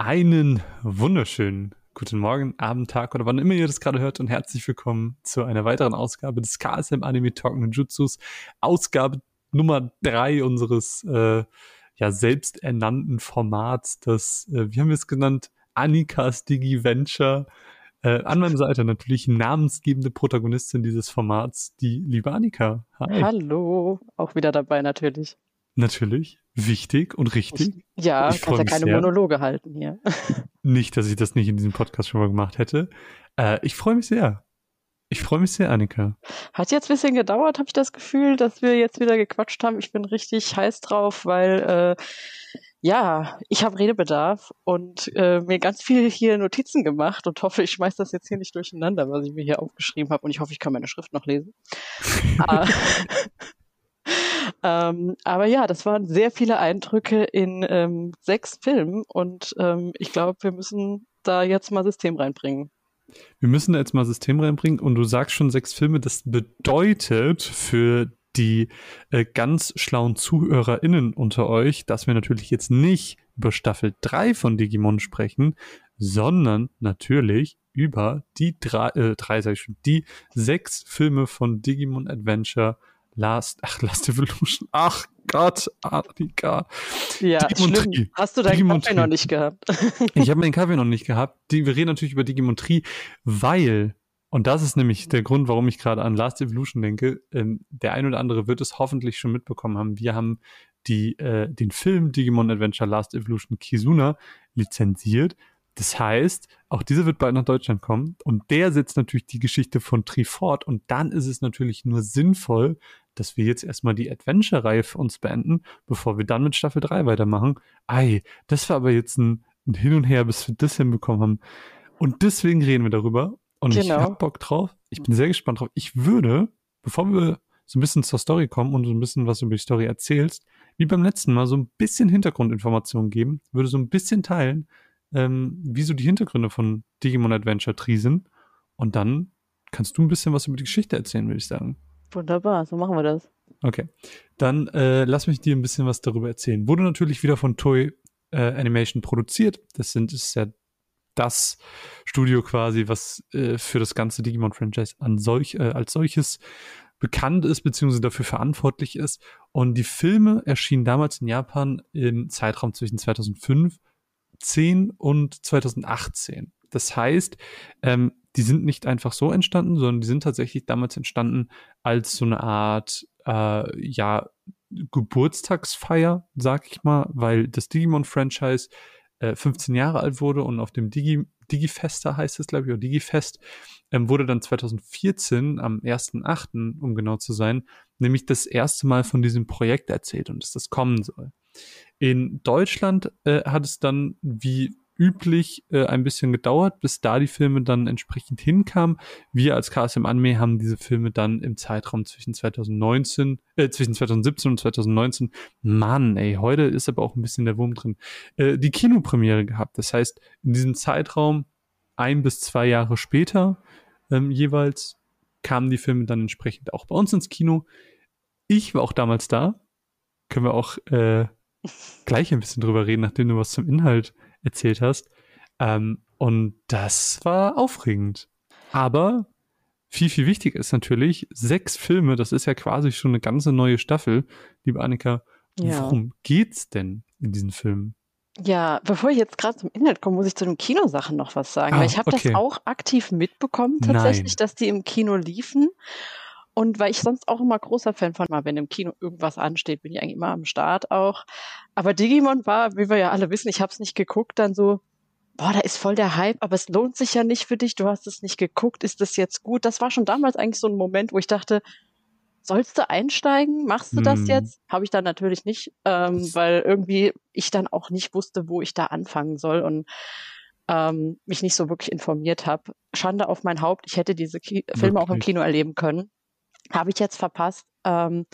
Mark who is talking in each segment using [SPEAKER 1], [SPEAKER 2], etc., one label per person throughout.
[SPEAKER 1] Einen wunderschönen guten Morgen, Abend, Tag oder wann immer ihr das gerade hört und herzlich willkommen zu einer weiteren Ausgabe des KSM Anime Talk Jutsus. Ausgabe Nummer drei unseres äh, ja selbsternannten Formats, das, äh, wie haben wir es genannt? Annikas Digi Venture. Äh, an meiner Seite natürlich namensgebende Protagonistin dieses Formats, die liebe Annika.
[SPEAKER 2] Hi. Hallo, auch wieder dabei natürlich.
[SPEAKER 1] Natürlich, wichtig und richtig.
[SPEAKER 2] Ja, ich kannst ja keine sehr. Monologe halten hier.
[SPEAKER 1] Nicht, dass ich das nicht in diesem Podcast schon mal gemacht hätte. Äh, ich freue mich sehr. Ich freue mich sehr, Annika.
[SPEAKER 2] Hat jetzt ein bisschen gedauert, habe ich das Gefühl, dass wir jetzt wieder gequatscht haben. Ich bin richtig heiß drauf, weil äh, ja, ich habe Redebedarf und äh, mir ganz viel hier Notizen gemacht und hoffe, ich schmeiß das jetzt hier nicht durcheinander, was ich mir hier aufgeschrieben habe und ich hoffe, ich kann meine Schrift noch lesen. Ähm, aber ja, das waren sehr viele Eindrücke in ähm, sechs Filmen und ähm, ich glaube, wir müssen da jetzt mal System reinbringen.
[SPEAKER 1] Wir müssen da jetzt mal System reinbringen und du sagst schon sechs Filme, das bedeutet für die äh, ganz schlauen ZuhörerInnen unter euch, dass wir natürlich jetzt nicht über Staffel 3 von Digimon sprechen, sondern natürlich über die drei, äh, drei sag ich schon, die sechs Filme von Digimon Adventure Last, ach, Last Evolution, ach Gott, Annika.
[SPEAKER 2] Ja, schlimm. Hast du deinen Kaffee noch nicht gehabt?
[SPEAKER 1] ich habe meinen Kaffee noch nicht gehabt. Die, wir reden natürlich über Digimon Tree, weil und das ist nämlich der Grund, warum ich gerade an Last Evolution denke. Ähm, der ein oder andere wird es hoffentlich schon mitbekommen haben. Wir haben die, äh, den Film Digimon Adventure Last Evolution Kizuna lizenziert. Das heißt, auch dieser wird bald nach Deutschland kommen und der setzt natürlich die Geschichte von Tri fort und dann ist es natürlich nur sinnvoll, dass wir jetzt erstmal die Adventure-Reihe für uns beenden, bevor wir dann mit Staffel 3 weitermachen. Ei, das war aber jetzt ein, ein Hin und Her, bis wir das hinbekommen haben. Und deswegen reden wir darüber und genau. ich hab Bock drauf. Ich bin sehr gespannt drauf. Ich würde, bevor wir so ein bisschen zur Story kommen und so ein bisschen was über die Story erzählst, wie beim letzten Mal so ein bisschen Hintergrundinformationen geben, würde so ein bisschen teilen, ähm, wie so die Hintergründe von Digimon Adventure Tree sind. Und dann kannst du ein bisschen was über die Geschichte erzählen, würde ich sagen.
[SPEAKER 2] Wunderbar, so machen wir das.
[SPEAKER 1] Okay. Dann äh, lass mich dir ein bisschen was darüber erzählen. Wurde natürlich wieder von Toy äh, Animation produziert. Das sind ist ja das Studio quasi, was äh, für das ganze Digimon-Franchise an solch, äh, als solches bekannt ist, beziehungsweise dafür verantwortlich ist. Und die Filme erschienen damals in Japan im Zeitraum zwischen 2005, 10 und 2018. Das heißt, ähm, die sind nicht einfach so entstanden, sondern die sind tatsächlich damals entstanden als so eine Art, äh, ja, Geburtstagsfeier, sag ich mal, weil das Digimon-Franchise äh, 15 Jahre alt wurde und auf dem Digi Digifester heißt es, glaube ich, oder Digifest, ähm, wurde dann 2014 am 1.8., um genau zu sein, nämlich das erste Mal von diesem Projekt erzählt und dass das kommen soll. In Deutschland äh, hat es dann, wie üblich äh, ein bisschen gedauert, bis da die Filme dann entsprechend hinkamen. Wir als KSM Anime haben diese Filme dann im Zeitraum zwischen 2019, äh, zwischen 2017 und 2019, Mann, ey, heute ist aber auch ein bisschen der Wurm drin, äh, die Kinopremiere gehabt. Das heißt, in diesem Zeitraum ein bis zwei Jahre später ähm, jeweils kamen die Filme dann entsprechend auch bei uns ins Kino. Ich war auch damals da. Können wir auch äh, gleich ein bisschen drüber reden, nachdem du was zum Inhalt erzählt hast. Ähm, und das war aufregend. Aber viel, viel wichtiger ist natürlich, sechs Filme, das ist ja quasi schon eine ganze neue Staffel. Liebe Annika, ja. worum geht's denn in diesen Filmen?
[SPEAKER 2] Ja, bevor ich jetzt gerade zum Inhalt komme, muss ich zu den Kinosachen noch was sagen. Ah, ich habe okay. das auch aktiv mitbekommen, tatsächlich, Nein. dass die im Kino liefen. Und weil ich sonst auch immer großer Fan von war, wenn im Kino irgendwas ansteht, bin ich eigentlich immer am Start auch. Aber Digimon war, wie wir ja alle wissen, ich habe es nicht geguckt, dann so, boah, da ist voll der Hype, aber es lohnt sich ja nicht für dich, du hast es nicht geguckt, ist das jetzt gut? Das war schon damals eigentlich so ein Moment, wo ich dachte, sollst du einsteigen? Machst du das hm. jetzt? Habe ich dann natürlich nicht, ähm, weil irgendwie ich dann auch nicht wusste, wo ich da anfangen soll und ähm, mich nicht so wirklich informiert habe. Schande auf mein Haupt, ich hätte diese Ki Filme auch im Kino erleben können. Habe ich jetzt verpasst. Ähm,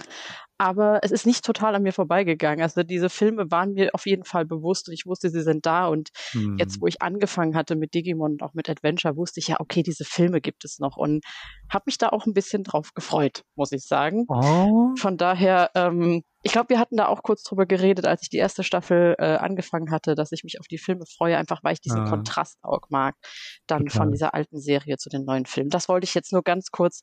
[SPEAKER 2] aber es ist nicht total an mir vorbeigegangen. Also diese Filme waren mir auf jeden Fall bewusst und ich wusste, sie sind da. Und hm. jetzt, wo ich angefangen hatte mit Digimon und auch mit Adventure, wusste ich ja, okay, diese Filme gibt es noch und habe mich da auch ein bisschen drauf gefreut, muss ich sagen. Oh. Von daher, ähm, ich glaube, wir hatten da auch kurz drüber geredet, als ich die erste Staffel äh, angefangen hatte, dass ich mich auf die Filme freue, einfach weil ich diesen ah. Kontrast auch mag, dann Total. von dieser alten Serie zu den neuen Filmen. Das wollte ich jetzt nur ganz kurz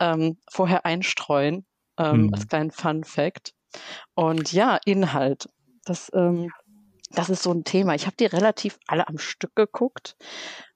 [SPEAKER 2] ähm, vorher einstreuen, ähm, mhm. als kleinen Fun Fact. Und ja, Inhalt. Das, ähm, das ist so ein Thema. Ich habe die relativ alle am Stück geguckt,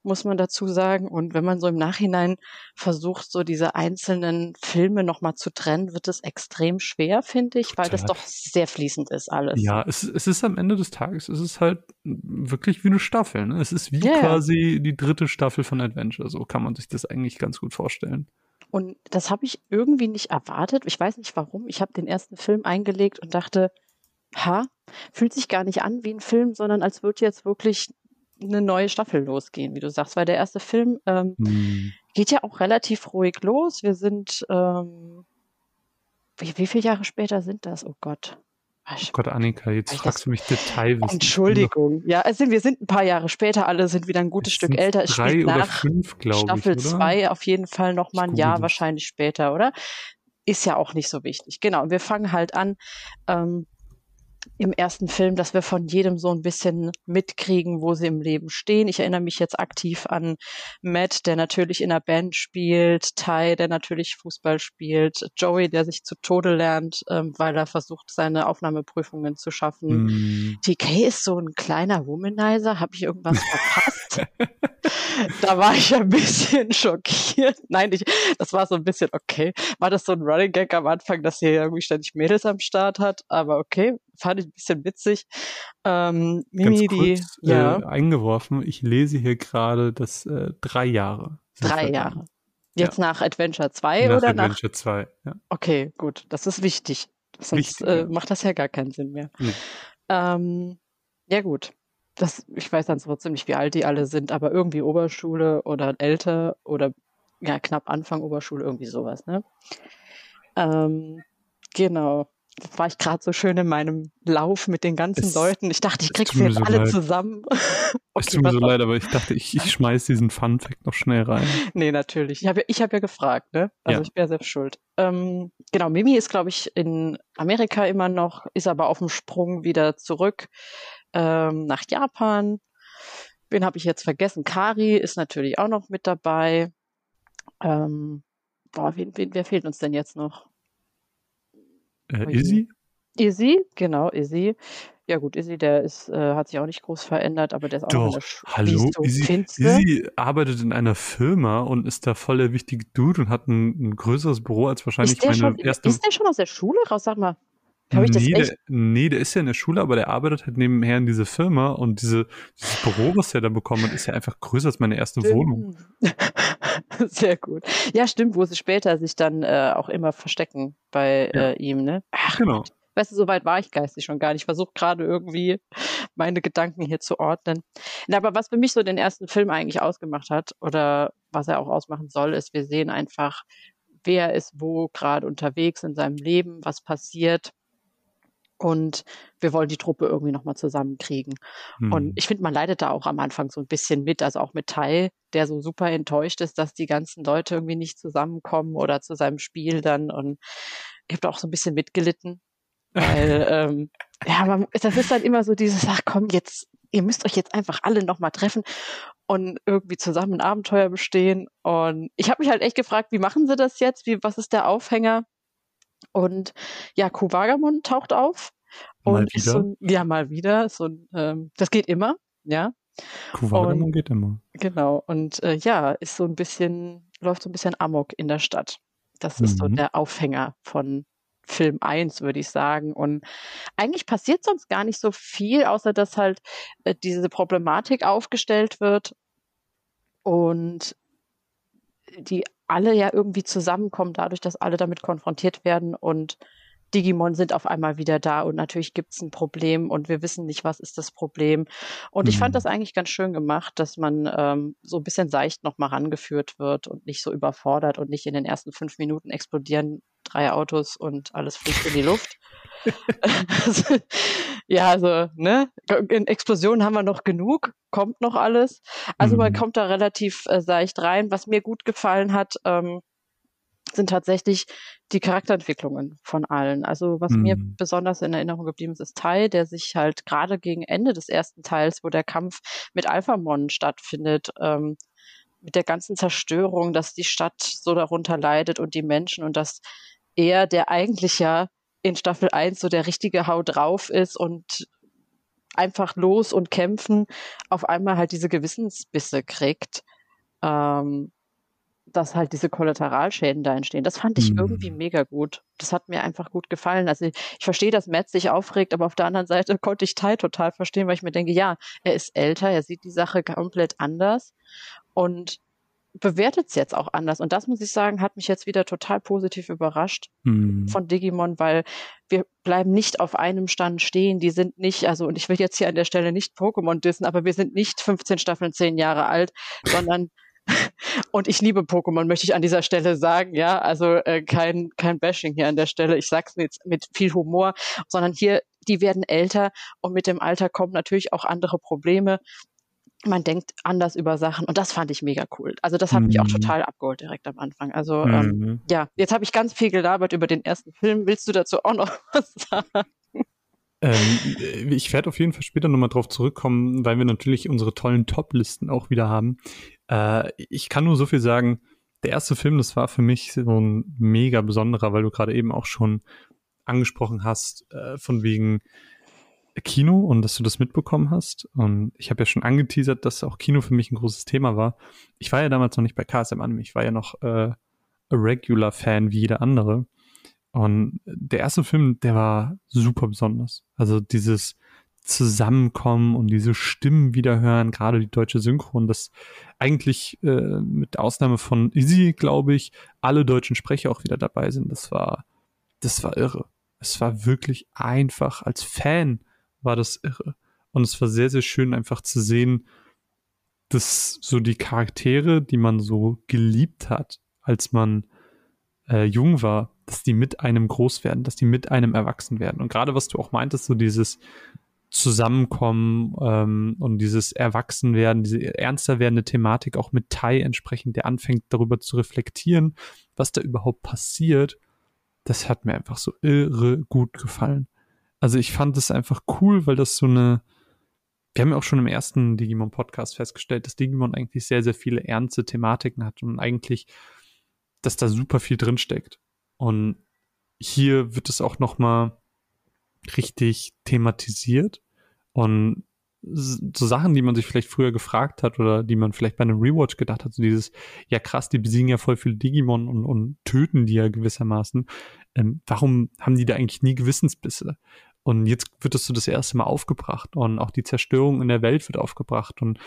[SPEAKER 2] muss man dazu sagen. Und wenn man so im Nachhinein versucht, so diese einzelnen Filme nochmal zu trennen, wird es extrem schwer, finde ich, Total. weil das doch sehr fließend ist alles.
[SPEAKER 1] Ja, es, es ist am Ende des Tages, es ist halt wirklich wie eine Staffel. Ne? Es ist wie yeah. quasi die dritte Staffel von Adventure. So kann man sich das eigentlich ganz gut vorstellen.
[SPEAKER 2] Und das habe ich irgendwie nicht erwartet. Ich weiß nicht warum. Ich habe den ersten Film eingelegt und dachte, ha, fühlt sich gar nicht an wie ein Film, sondern als würde jetzt wirklich eine neue Staffel losgehen, wie du sagst. Weil der erste Film ähm, hm. geht ja auch relativ ruhig los. Wir sind, ähm, wie, wie viele Jahre später sind das? Oh Gott.
[SPEAKER 1] Oh Gott, Annika, jetzt fragst du mich Detailwissen.
[SPEAKER 2] Entschuldigung. Ja, also wir sind ein paar Jahre später, alle sind wieder ein gutes Stück älter.
[SPEAKER 1] Es drei oder fünf, glaube ich.
[SPEAKER 2] Staffel 2 auf jeden Fall noch mal ein Jahr wahrscheinlich später, oder? Ist ja auch nicht so wichtig. Genau. Und wir fangen halt an, ähm, im ersten Film, dass wir von jedem so ein bisschen mitkriegen, wo sie im Leben stehen. Ich erinnere mich jetzt aktiv an Matt, der natürlich in der Band spielt, Ty, der natürlich Fußball spielt, Joey, der sich zu Tode lernt, ähm, weil er versucht, seine Aufnahmeprüfungen zu schaffen. Mm. TK ist so ein kleiner Womanizer. Habe ich irgendwas verpasst? Da war ich ein bisschen schockiert. Nein, ich, das war so ein bisschen okay. War das so ein Running Gag am Anfang, dass sie irgendwie ständig Mädels am Start hat? Aber okay, fand ich ein bisschen witzig. Ähm,
[SPEAKER 1] Mimi, kurz, die, ja. Äh, eingeworfen, ich lese hier gerade, dass äh, drei Jahre.
[SPEAKER 2] Drei Jahre. Jetzt ja. nach Adventure 2 nach oder
[SPEAKER 1] Adventure nach? Adventure 2, ja.
[SPEAKER 2] Okay, gut. Das ist wichtig. Sonst wichtig, äh, ja. macht das ja gar keinen Sinn mehr. Nee. Ähm, ja, gut. Das, ich weiß dann trotzdem nicht, wie alt die alle sind, aber irgendwie Oberschule oder älter oder ja, knapp Anfang Oberschule, irgendwie sowas, ne? Ähm, genau war ich gerade so schön in meinem Lauf mit den ganzen es, Leuten. Ich dachte, ich krieg sie jetzt so alle leid. zusammen. okay,
[SPEAKER 1] es tut mir so leid, aber ich dachte, ich, ich schmeiß diesen Fun Fact noch schnell rein.
[SPEAKER 2] Nee, natürlich. Ich habe ich hab ja gefragt, ne? Also ja. ich wäre selbst schuld. Ähm, genau, Mimi ist, glaube ich, in Amerika immer noch, ist aber auf dem Sprung wieder zurück ähm, nach Japan. Wen habe ich jetzt vergessen? Kari ist natürlich auch noch mit dabei. Ähm, boah, wen, wen, wer fehlt uns denn jetzt noch?
[SPEAKER 1] Äh, Izzy?
[SPEAKER 2] Izzy, genau, Izzy. Ja gut, Izzy, der ist, äh, hat sich auch nicht groß verändert, aber der ist auch
[SPEAKER 1] Doch, noch hallo, Izzy, Izzy arbeitet in einer Firma und ist da voll der wichtige Dude und hat ein, ein größeres Büro als wahrscheinlich meine
[SPEAKER 2] schon,
[SPEAKER 1] erste.
[SPEAKER 2] Ist der schon aus der Schule raus? Sag mal.
[SPEAKER 1] Nee der, nee, der ist ja in der Schule, aber der arbeitet halt nebenher in dieser Firma und diese, dieses Büro, was er da bekommen hat, ist ja einfach größer als meine erste stimmt. Wohnung.
[SPEAKER 2] Sehr gut. Ja, stimmt, wo sie später sich dann äh, auch immer verstecken bei ja. äh, ihm, ne?
[SPEAKER 1] Ach, genau. Gott.
[SPEAKER 2] Weißt du, so weit war ich geistig schon gar nicht. Ich versuche gerade irgendwie meine Gedanken hier zu ordnen. Na, aber was für mich so den ersten Film eigentlich ausgemacht hat oder was er auch ausmachen soll, ist, wir sehen einfach, wer ist wo gerade unterwegs in seinem Leben, was passiert und wir wollen die Truppe irgendwie nochmal zusammenkriegen. Hm. Und ich finde, man leidet da auch am Anfang so ein bisschen mit, also auch mit Tai, der so super enttäuscht ist, dass die ganzen Leute irgendwie nicht zusammenkommen oder zu seinem Spiel dann. Und ich habe da auch so ein bisschen mitgelitten, weil, ähm, ja, man, das ist dann immer so dieses, ach komm, jetzt, ihr müsst euch jetzt einfach alle nochmal treffen und irgendwie zusammen ein Abenteuer bestehen. Und ich habe mich halt echt gefragt, wie machen sie das jetzt? Wie, was ist der Aufhänger? Und ja, Kuwagamon taucht auf.
[SPEAKER 1] Mal und wieder?
[SPEAKER 2] So ja, mal wieder. So ähm, das geht immer, ja.
[SPEAKER 1] Kuwagamon geht immer.
[SPEAKER 2] Genau. Und äh, ja, ist so ein bisschen, läuft so ein bisschen Amok in der Stadt. Das ist mhm. so der Aufhänger von Film 1, würde ich sagen. Und eigentlich passiert sonst gar nicht so viel, außer dass halt äh, diese Problematik aufgestellt wird und die alle ja irgendwie zusammenkommen, dadurch, dass alle damit konfrontiert werden und Digimon sind auf einmal wieder da und natürlich gibt es ein Problem und wir wissen nicht, was ist das Problem. Und mhm. ich fand mhm. das eigentlich ganz schön gemacht, dass man ähm, so ein bisschen seicht nochmal rangeführt wird und nicht so überfordert und nicht in den ersten fünf Minuten explodieren drei Autos und alles fliegt in die Luft. ja, also, ne, in Explosionen haben wir noch genug, kommt noch alles. Also mhm. man kommt da relativ äh, seicht rein. Was mir gut gefallen hat, ähm, sind tatsächlich die Charakterentwicklungen von allen. Also was mhm. mir besonders in Erinnerung geblieben ist, ist Tai, der sich halt gerade gegen Ende des ersten Teils, wo der Kampf mit Alphamon stattfindet, ähm, mit der ganzen Zerstörung, dass die Stadt so darunter leidet und die Menschen und dass er, der eigentlich ja in Staffel 1 so der richtige Hau drauf ist und einfach los und kämpfen, auf einmal halt diese Gewissensbisse kriegt. Ähm, dass halt diese Kollateralschäden da entstehen. Das fand ich mhm. irgendwie mega gut. Das hat mir einfach gut gefallen. Also ich, ich verstehe, dass Matt sich aufregt, aber auf der anderen Seite konnte ich Tai total verstehen, weil ich mir denke, ja, er ist älter, er sieht die Sache komplett anders und bewertet es jetzt auch anders. Und das muss ich sagen, hat mich jetzt wieder total positiv überrascht mhm. von Digimon, weil wir bleiben nicht auf einem Stand stehen. Die sind nicht, also, und ich will jetzt hier an der Stelle nicht Pokémon dissen, aber wir sind nicht 15 Staffeln, 10 Jahre alt, sondern und ich liebe Pokémon, möchte ich an dieser Stelle sagen, ja. Also äh, kein, kein Bashing hier an der Stelle. Ich sag's mit, mit viel Humor, sondern hier, die werden älter und mit dem Alter kommen natürlich auch andere Probleme. Man denkt anders über Sachen und das fand ich mega cool. Also das hat mhm. mich auch mhm. total abgeholt direkt am Anfang. Also ähm, mhm. ähm, ja, jetzt habe ich ganz viel gelabert über den ersten Film. Willst du dazu auch noch was sagen?
[SPEAKER 1] Ähm, ich werde auf jeden Fall später nochmal drauf zurückkommen, weil wir natürlich unsere tollen Top-Listen auch wieder haben. Äh, ich kann nur so viel sagen, der erste Film, das war für mich so ein mega besonderer, weil du gerade eben auch schon angesprochen hast, äh, von wegen Kino und dass du das mitbekommen hast. Und ich habe ja schon angeteasert, dass auch Kino für mich ein großes Thema war. Ich war ja damals noch nicht bei KSM Anime, ich war ja noch äh, a Regular Fan wie jeder andere. Und der erste Film, der war super besonders. Also dieses Zusammenkommen und diese Stimmen wiederhören, gerade die deutsche Synchron, das eigentlich äh, mit Ausnahme von Izzy, glaube ich, alle deutschen Sprecher auch wieder dabei sind. Das war, das war irre. Es war wirklich einfach. Als Fan war das irre. Und es war sehr, sehr schön einfach zu sehen, dass so die Charaktere, die man so geliebt hat, als man äh, jung war, dass die mit einem groß werden, dass die mit einem erwachsen werden. Und gerade was du auch meintest, so dieses Zusammenkommen ähm, und dieses Erwachsenwerden, diese ernster werdende Thematik auch mit Tai entsprechend, der anfängt darüber zu reflektieren, was da überhaupt passiert, das hat mir einfach so irre gut gefallen. Also ich fand es einfach cool, weil das so eine, wir haben ja auch schon im ersten Digimon-Podcast festgestellt, dass Digimon eigentlich sehr, sehr viele ernste Thematiken hat und eigentlich, dass da super viel drinsteckt. Und hier wird es auch nochmal richtig thematisiert und so Sachen, die man sich vielleicht früher gefragt hat oder die man vielleicht bei einem Rewatch gedacht hat, so dieses, ja krass, die besiegen ja voll viele Digimon und, und töten die ja gewissermaßen. Ähm, warum haben die da eigentlich nie Gewissensbisse? Und jetzt wird das so das erste Mal aufgebracht und auch die Zerstörung in der Welt wird aufgebracht und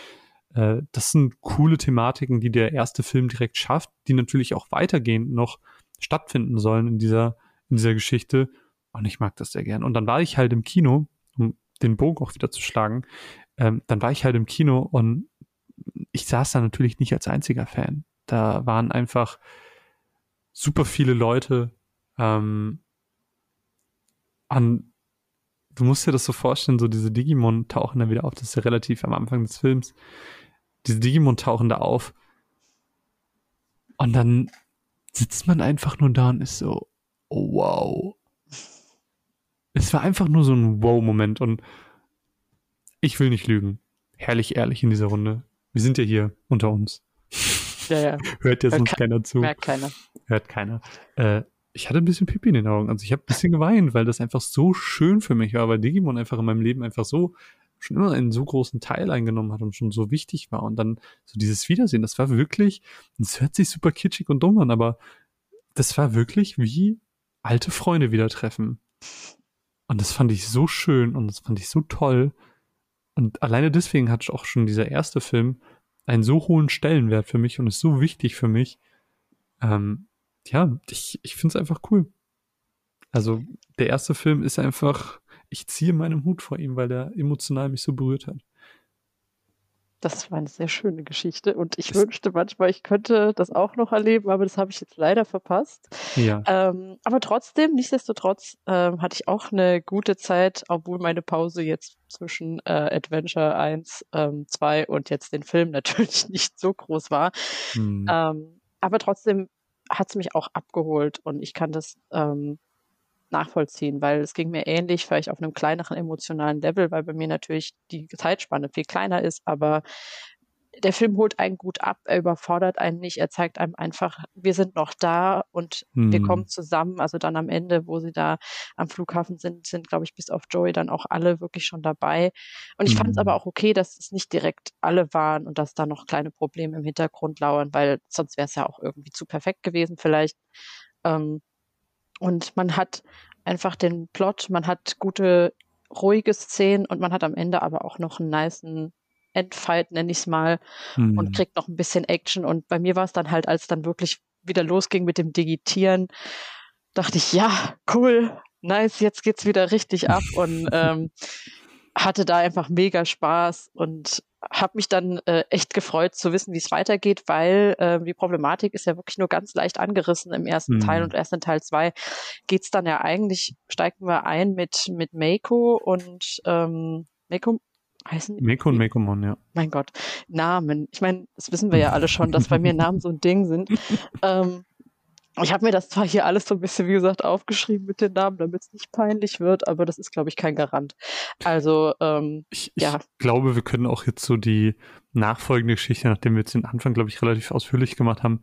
[SPEAKER 1] äh, das sind coole Thematiken, die der erste Film direkt schafft, die natürlich auch weitergehend noch stattfinden sollen in dieser, in dieser Geschichte. Und ich mag das sehr gern. Und dann war ich halt im Kino, um den Bogen auch wieder zu schlagen, ähm, dann war ich halt im Kino und ich saß da natürlich nicht als einziger Fan. Da waren einfach super viele Leute ähm, an du musst dir das so vorstellen, so diese Digimon tauchen da wieder auf, das ist ja relativ am Anfang des Films. Diese Digimon tauchen da auf. Und dann sitzt man einfach nur da und ist so, oh, wow. Es war einfach nur so ein Wow-Moment und ich will nicht lügen. Herrlich ehrlich in dieser Runde. Wir sind ja hier unter uns.
[SPEAKER 2] Ja, ja.
[SPEAKER 1] Hört ja sonst keiner zu.
[SPEAKER 2] Merkt keiner.
[SPEAKER 1] Hört keiner. Äh, ich hatte ein bisschen Pipi in den Augen. Also ich habe ein bisschen geweint, weil das einfach so schön für mich war, weil Digimon einfach in meinem Leben einfach so schon immer einen so großen Teil eingenommen hat und schon so wichtig war. Und dann so dieses Wiedersehen, das war wirklich, das hört sich super kitschig und dumm an, aber das war wirklich wie alte Freunde wieder treffen. Und das fand ich so schön und das fand ich so toll. Und alleine deswegen hat auch schon dieser erste Film einen so hohen Stellenwert für mich und ist so wichtig für mich. Ähm, ja, ich, ich finde es einfach cool. Also der erste Film ist einfach, ich ziehe meinen Hut vor ihm, weil der emotional mich so berührt hat.
[SPEAKER 2] Das war eine sehr schöne Geschichte und ich das wünschte manchmal, ich könnte das auch noch erleben, aber das habe ich jetzt leider verpasst. Ja. Ähm, aber trotzdem, nichtsdestotrotz, ähm, hatte ich auch eine gute Zeit, obwohl meine Pause jetzt zwischen äh, Adventure 1, ähm, 2 und jetzt den Film natürlich nicht so groß war. Hm. Ähm, aber trotzdem hat es mich auch abgeholt und ich kann das ähm, nachvollziehen, weil es ging mir ähnlich, vielleicht auf einem kleineren emotionalen Level, weil bei mir natürlich die Zeitspanne viel kleiner ist, aber der Film holt einen gut ab, er überfordert einen nicht, er zeigt einem einfach, wir sind noch da und hm. wir kommen zusammen. Also dann am Ende, wo sie da am Flughafen sind, sind, glaube ich, bis auf Joey dann auch alle wirklich schon dabei. Und ich hm. fand es aber auch okay, dass es nicht direkt alle waren und dass da noch kleine Probleme im Hintergrund lauern, weil sonst wäre es ja auch irgendwie zu perfekt gewesen vielleicht. Ähm, und man hat einfach den Plot, man hat gute, ruhige Szenen und man hat am Ende aber auch noch einen niceen Endfight, nenne ich es mal, mhm. und kriegt noch ein bisschen Action. Und bei mir war es dann halt, als dann wirklich wieder losging mit dem Digitieren, dachte ich, ja, cool, nice, jetzt geht's wieder richtig ab und ähm, hatte da einfach mega Spaß und habe mich dann äh, echt gefreut zu wissen, wie es weitergeht, weil äh, die Problematik ist ja wirklich nur ganz leicht angerissen im ersten mhm. Teil und erst in Teil zwei geht's dann ja eigentlich, steigen wir ein mit, mit Meiko und ähm, Meiko heißen
[SPEAKER 1] Meiko und Meikomon, ja.
[SPEAKER 2] Mein Gott, Namen. Ich meine, das wissen wir ja alle schon, dass bei mir Namen so ein Ding sind. ähm, ich habe mir das zwar hier alles so ein bisschen, wie gesagt, aufgeschrieben mit den Namen, damit es nicht peinlich wird, aber das ist, glaube ich, kein Garant. Also, ähm,
[SPEAKER 1] ich, ja. Ich glaube, wir können auch jetzt so die nachfolgende Geschichte, nachdem wir jetzt den Anfang, glaube ich, relativ ausführlich gemacht haben,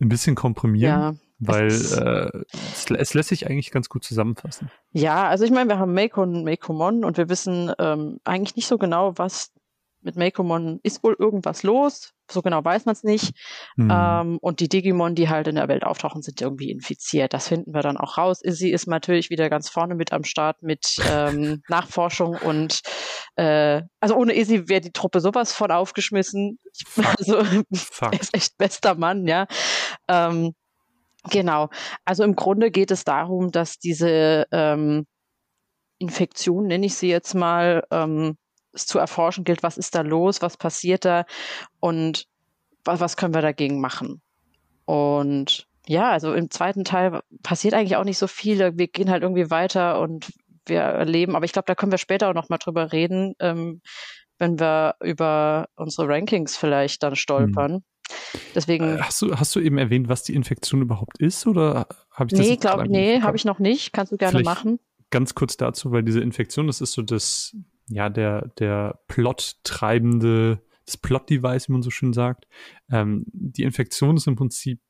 [SPEAKER 1] ein bisschen komprimieren. Ja. Weil äh, es, es, lässt sich eigentlich ganz gut zusammenfassen.
[SPEAKER 2] Ja, also ich meine, wir haben Meiko und Meikomon und wir wissen ähm, eigentlich nicht so genau, was mit Meikomon ist wohl irgendwas los. So genau weiß man es nicht. Mhm. Ähm, und die Digimon, die halt in der Welt auftauchen, sind irgendwie infiziert. Das finden wir dann auch raus. Sie ist natürlich wieder ganz vorne mit am Start mit ähm, Nachforschung und äh, also ohne Izzy wäre die Truppe sowas von aufgeschmissen. Also er ist echt bester Mann, ja. Ähm, genau. Also im Grunde geht es darum, dass diese ähm, Infektion, nenne ich sie jetzt mal, ähm, es zu erforschen gilt, was ist da los, was passiert da und was, was können wir dagegen machen. Und ja, also im zweiten Teil passiert eigentlich auch nicht so viel. Wir gehen halt irgendwie weiter und wir erleben, aber ich glaube, da können wir später auch noch mal drüber reden, ähm, wenn wir über unsere Rankings vielleicht dann stolpern. Hm. Deswegen.
[SPEAKER 1] Äh, hast du, hast du eben erwähnt, was die Infektion überhaupt ist, oder habe ich das?
[SPEAKER 2] Nee, glaub, nee, habe ich noch nicht. Kannst du gerne Vielleicht machen.
[SPEAKER 1] Ganz kurz dazu, weil diese Infektion, das ist so das ja, der, der Plot-treibende, das Plot-Device, wie man so schön sagt. Ähm, die Infektion ist im Prinzip,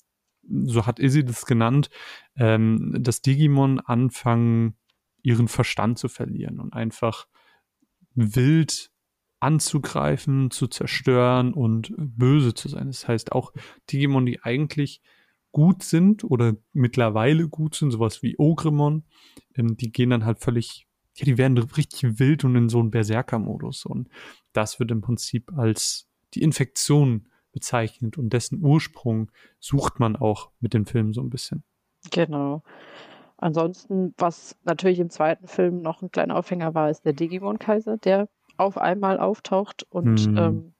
[SPEAKER 1] so hat Izzy das genannt, ähm, dass Digimon anfangen, ihren Verstand zu verlieren und einfach wild anzugreifen, zu zerstören und böse zu sein. Das heißt auch Digimon, die eigentlich gut sind oder mittlerweile gut sind, sowas wie Ogremon, ähm, die gehen dann halt völlig ja, die werden richtig wild und in so einem Berserker-Modus. Und das wird im Prinzip als die Infektion bezeichnet und dessen Ursprung sucht man auch mit dem Film so ein bisschen.
[SPEAKER 2] Genau. Ansonsten, was natürlich im zweiten Film noch ein kleiner Aufhänger war, ist der Digimon-Kaiser, der auf einmal auftaucht und hm. ähm,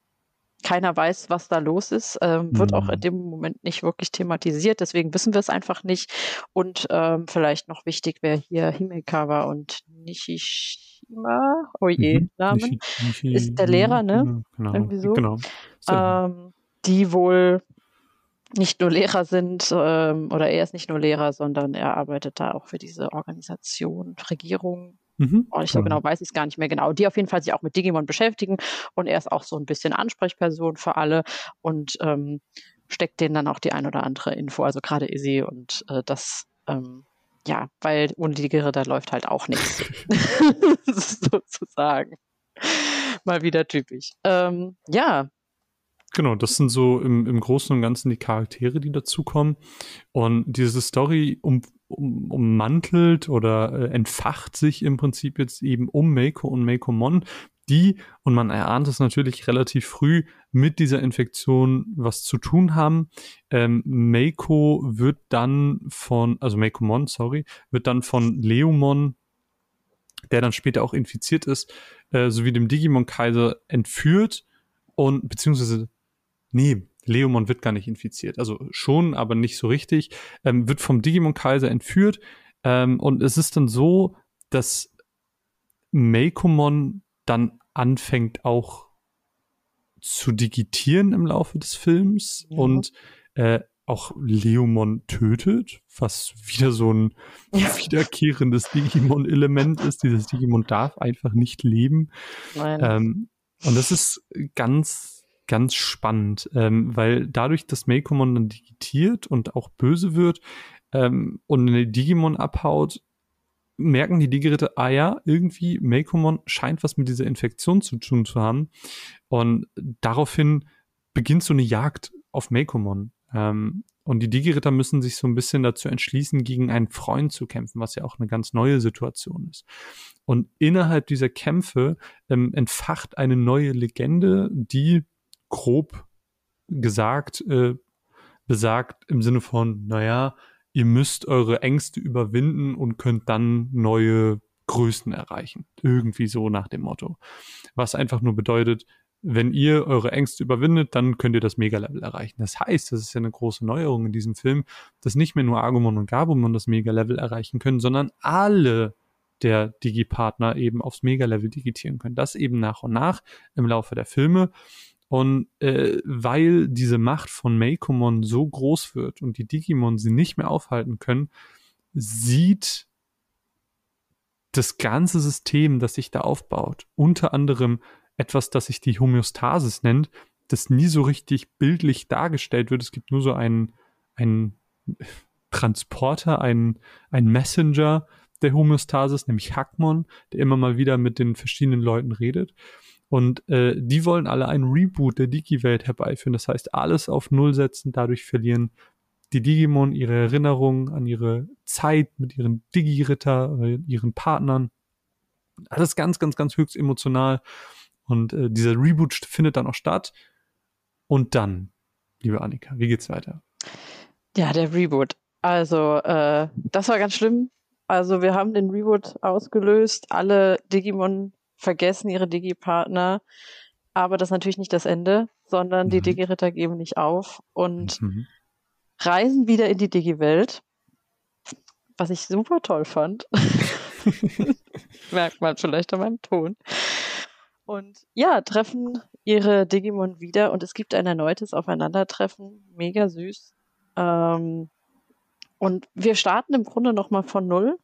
[SPEAKER 2] keiner weiß, was da los ist, ähm, wird mhm. auch in hm. dem Moment nicht wirklich thematisiert, deswegen wissen wir es einfach nicht. Und ähm, vielleicht noch wichtig wäre hier Himekawa und Nishishima, oh je, mhm. Namen, Nishi, Nishi, ist der Lehrer, ne? Genau, Irgendwie so. Genau. Ähm, die wohl nicht nur Lehrer sind, ähm, oder er ist nicht nur Lehrer, sondern er arbeitet da auch für diese Organisation, Regierung, Mhm, oh, ich so genau weiß ich es gar nicht mehr genau. Die auf jeden Fall sich auch mit Digimon beschäftigen und er ist auch so ein bisschen Ansprechperson für alle und ähm, steckt denen dann auch die ein oder andere Info, also gerade Izzy und äh, das, ähm, ja, weil ohne die da läuft halt auch nichts. sozusagen. Mal wieder typisch. Ähm, ja,
[SPEAKER 1] Genau, das sind so im, im Großen und Ganzen die Charaktere, die dazukommen. Und diese Story um, um, ummantelt oder äh, entfacht sich im Prinzip jetzt eben um Meiko und Meiko Mon, die, und man erahnt es natürlich relativ früh, mit dieser Infektion was zu tun haben. Ähm, Meiko wird dann von, also Meikomon, sorry, wird dann von Leomon, der dann später auch infiziert ist, äh, sowie dem Digimon-Kaiser entführt und beziehungsweise, nee, Leomon wird gar nicht infiziert. Also schon, aber nicht so richtig. Ähm, wird vom Digimon-Kaiser entführt. Ähm, und es ist dann so, dass Meikomon dann anfängt auch zu digitieren im Laufe des Films ja. und äh, auch Leomon tötet, was wieder so ein wiederkehrendes Digimon-Element ist. Dieses Digimon darf einfach nicht leben. Ähm, und das ist ganz, ganz spannend, ähm, weil dadurch, dass Meikomon dann digitiert und auch böse wird ähm, und eine Digimon abhaut, merken die Digiritter, ah ja, irgendwie Meikomon scheint was mit dieser Infektion zu tun zu haben. Und daraufhin beginnt so eine Jagd auf Meikomon. Ähm, und die Digiritter müssen sich so ein bisschen dazu entschließen, gegen einen Freund zu kämpfen, was ja auch eine ganz neue Situation ist. Und innerhalb dieser Kämpfe ähm, entfacht eine neue Legende, die grob gesagt äh, besagt im Sinne von, naja, ihr müsst eure Ängste überwinden und könnt dann neue Größen erreichen. Irgendwie so nach dem Motto. Was einfach nur bedeutet, wenn ihr eure Ängste überwindet, dann könnt ihr das Mega-Level erreichen. Das heißt, das ist ja eine große Neuerung in diesem Film, dass nicht mehr nur Agumon und Gabumon das Mega-Level erreichen können, sondern alle der Digi-Partner eben aufs Mega-Level digitieren können. Das eben nach und nach im Laufe der Filme. Und äh, weil diese Macht von Meikomon so groß wird und die Digimon sie nicht mehr aufhalten können, sieht das ganze System, das sich da aufbaut, unter anderem etwas, das sich die Homöostasis nennt, das nie so richtig bildlich dargestellt wird. Es gibt nur so einen, einen Transporter, einen, einen Messenger der Homöostasis, nämlich Hackmon, der immer mal wieder mit den verschiedenen Leuten redet. Und äh, die wollen alle einen Reboot der Digi-Welt herbeiführen. Das heißt, alles auf Null setzen, dadurch verlieren die Digimon ihre Erinnerungen an ihre Zeit mit ihren Digi-Ritter, äh, ihren Partnern. Alles ganz, ganz, ganz höchst emotional. Und äh, dieser Reboot findet dann auch statt. Und dann, liebe Annika, wie geht's weiter?
[SPEAKER 2] Ja, der Reboot. Also, äh, das war ganz schlimm. Also, wir haben den Reboot ausgelöst. Alle Digimon vergessen ihre Digi-Partner. Aber das ist natürlich nicht das Ende, sondern mhm. die Digi-Ritter geben nicht auf und mhm. reisen wieder in die Digi-Welt. Was ich super toll fand. Merkt man vielleicht an meinem Ton. Und ja, treffen ihre Digimon wieder und es gibt ein erneutes Aufeinandertreffen. Mega süß. Ähm, und wir starten im Grunde nochmal von Null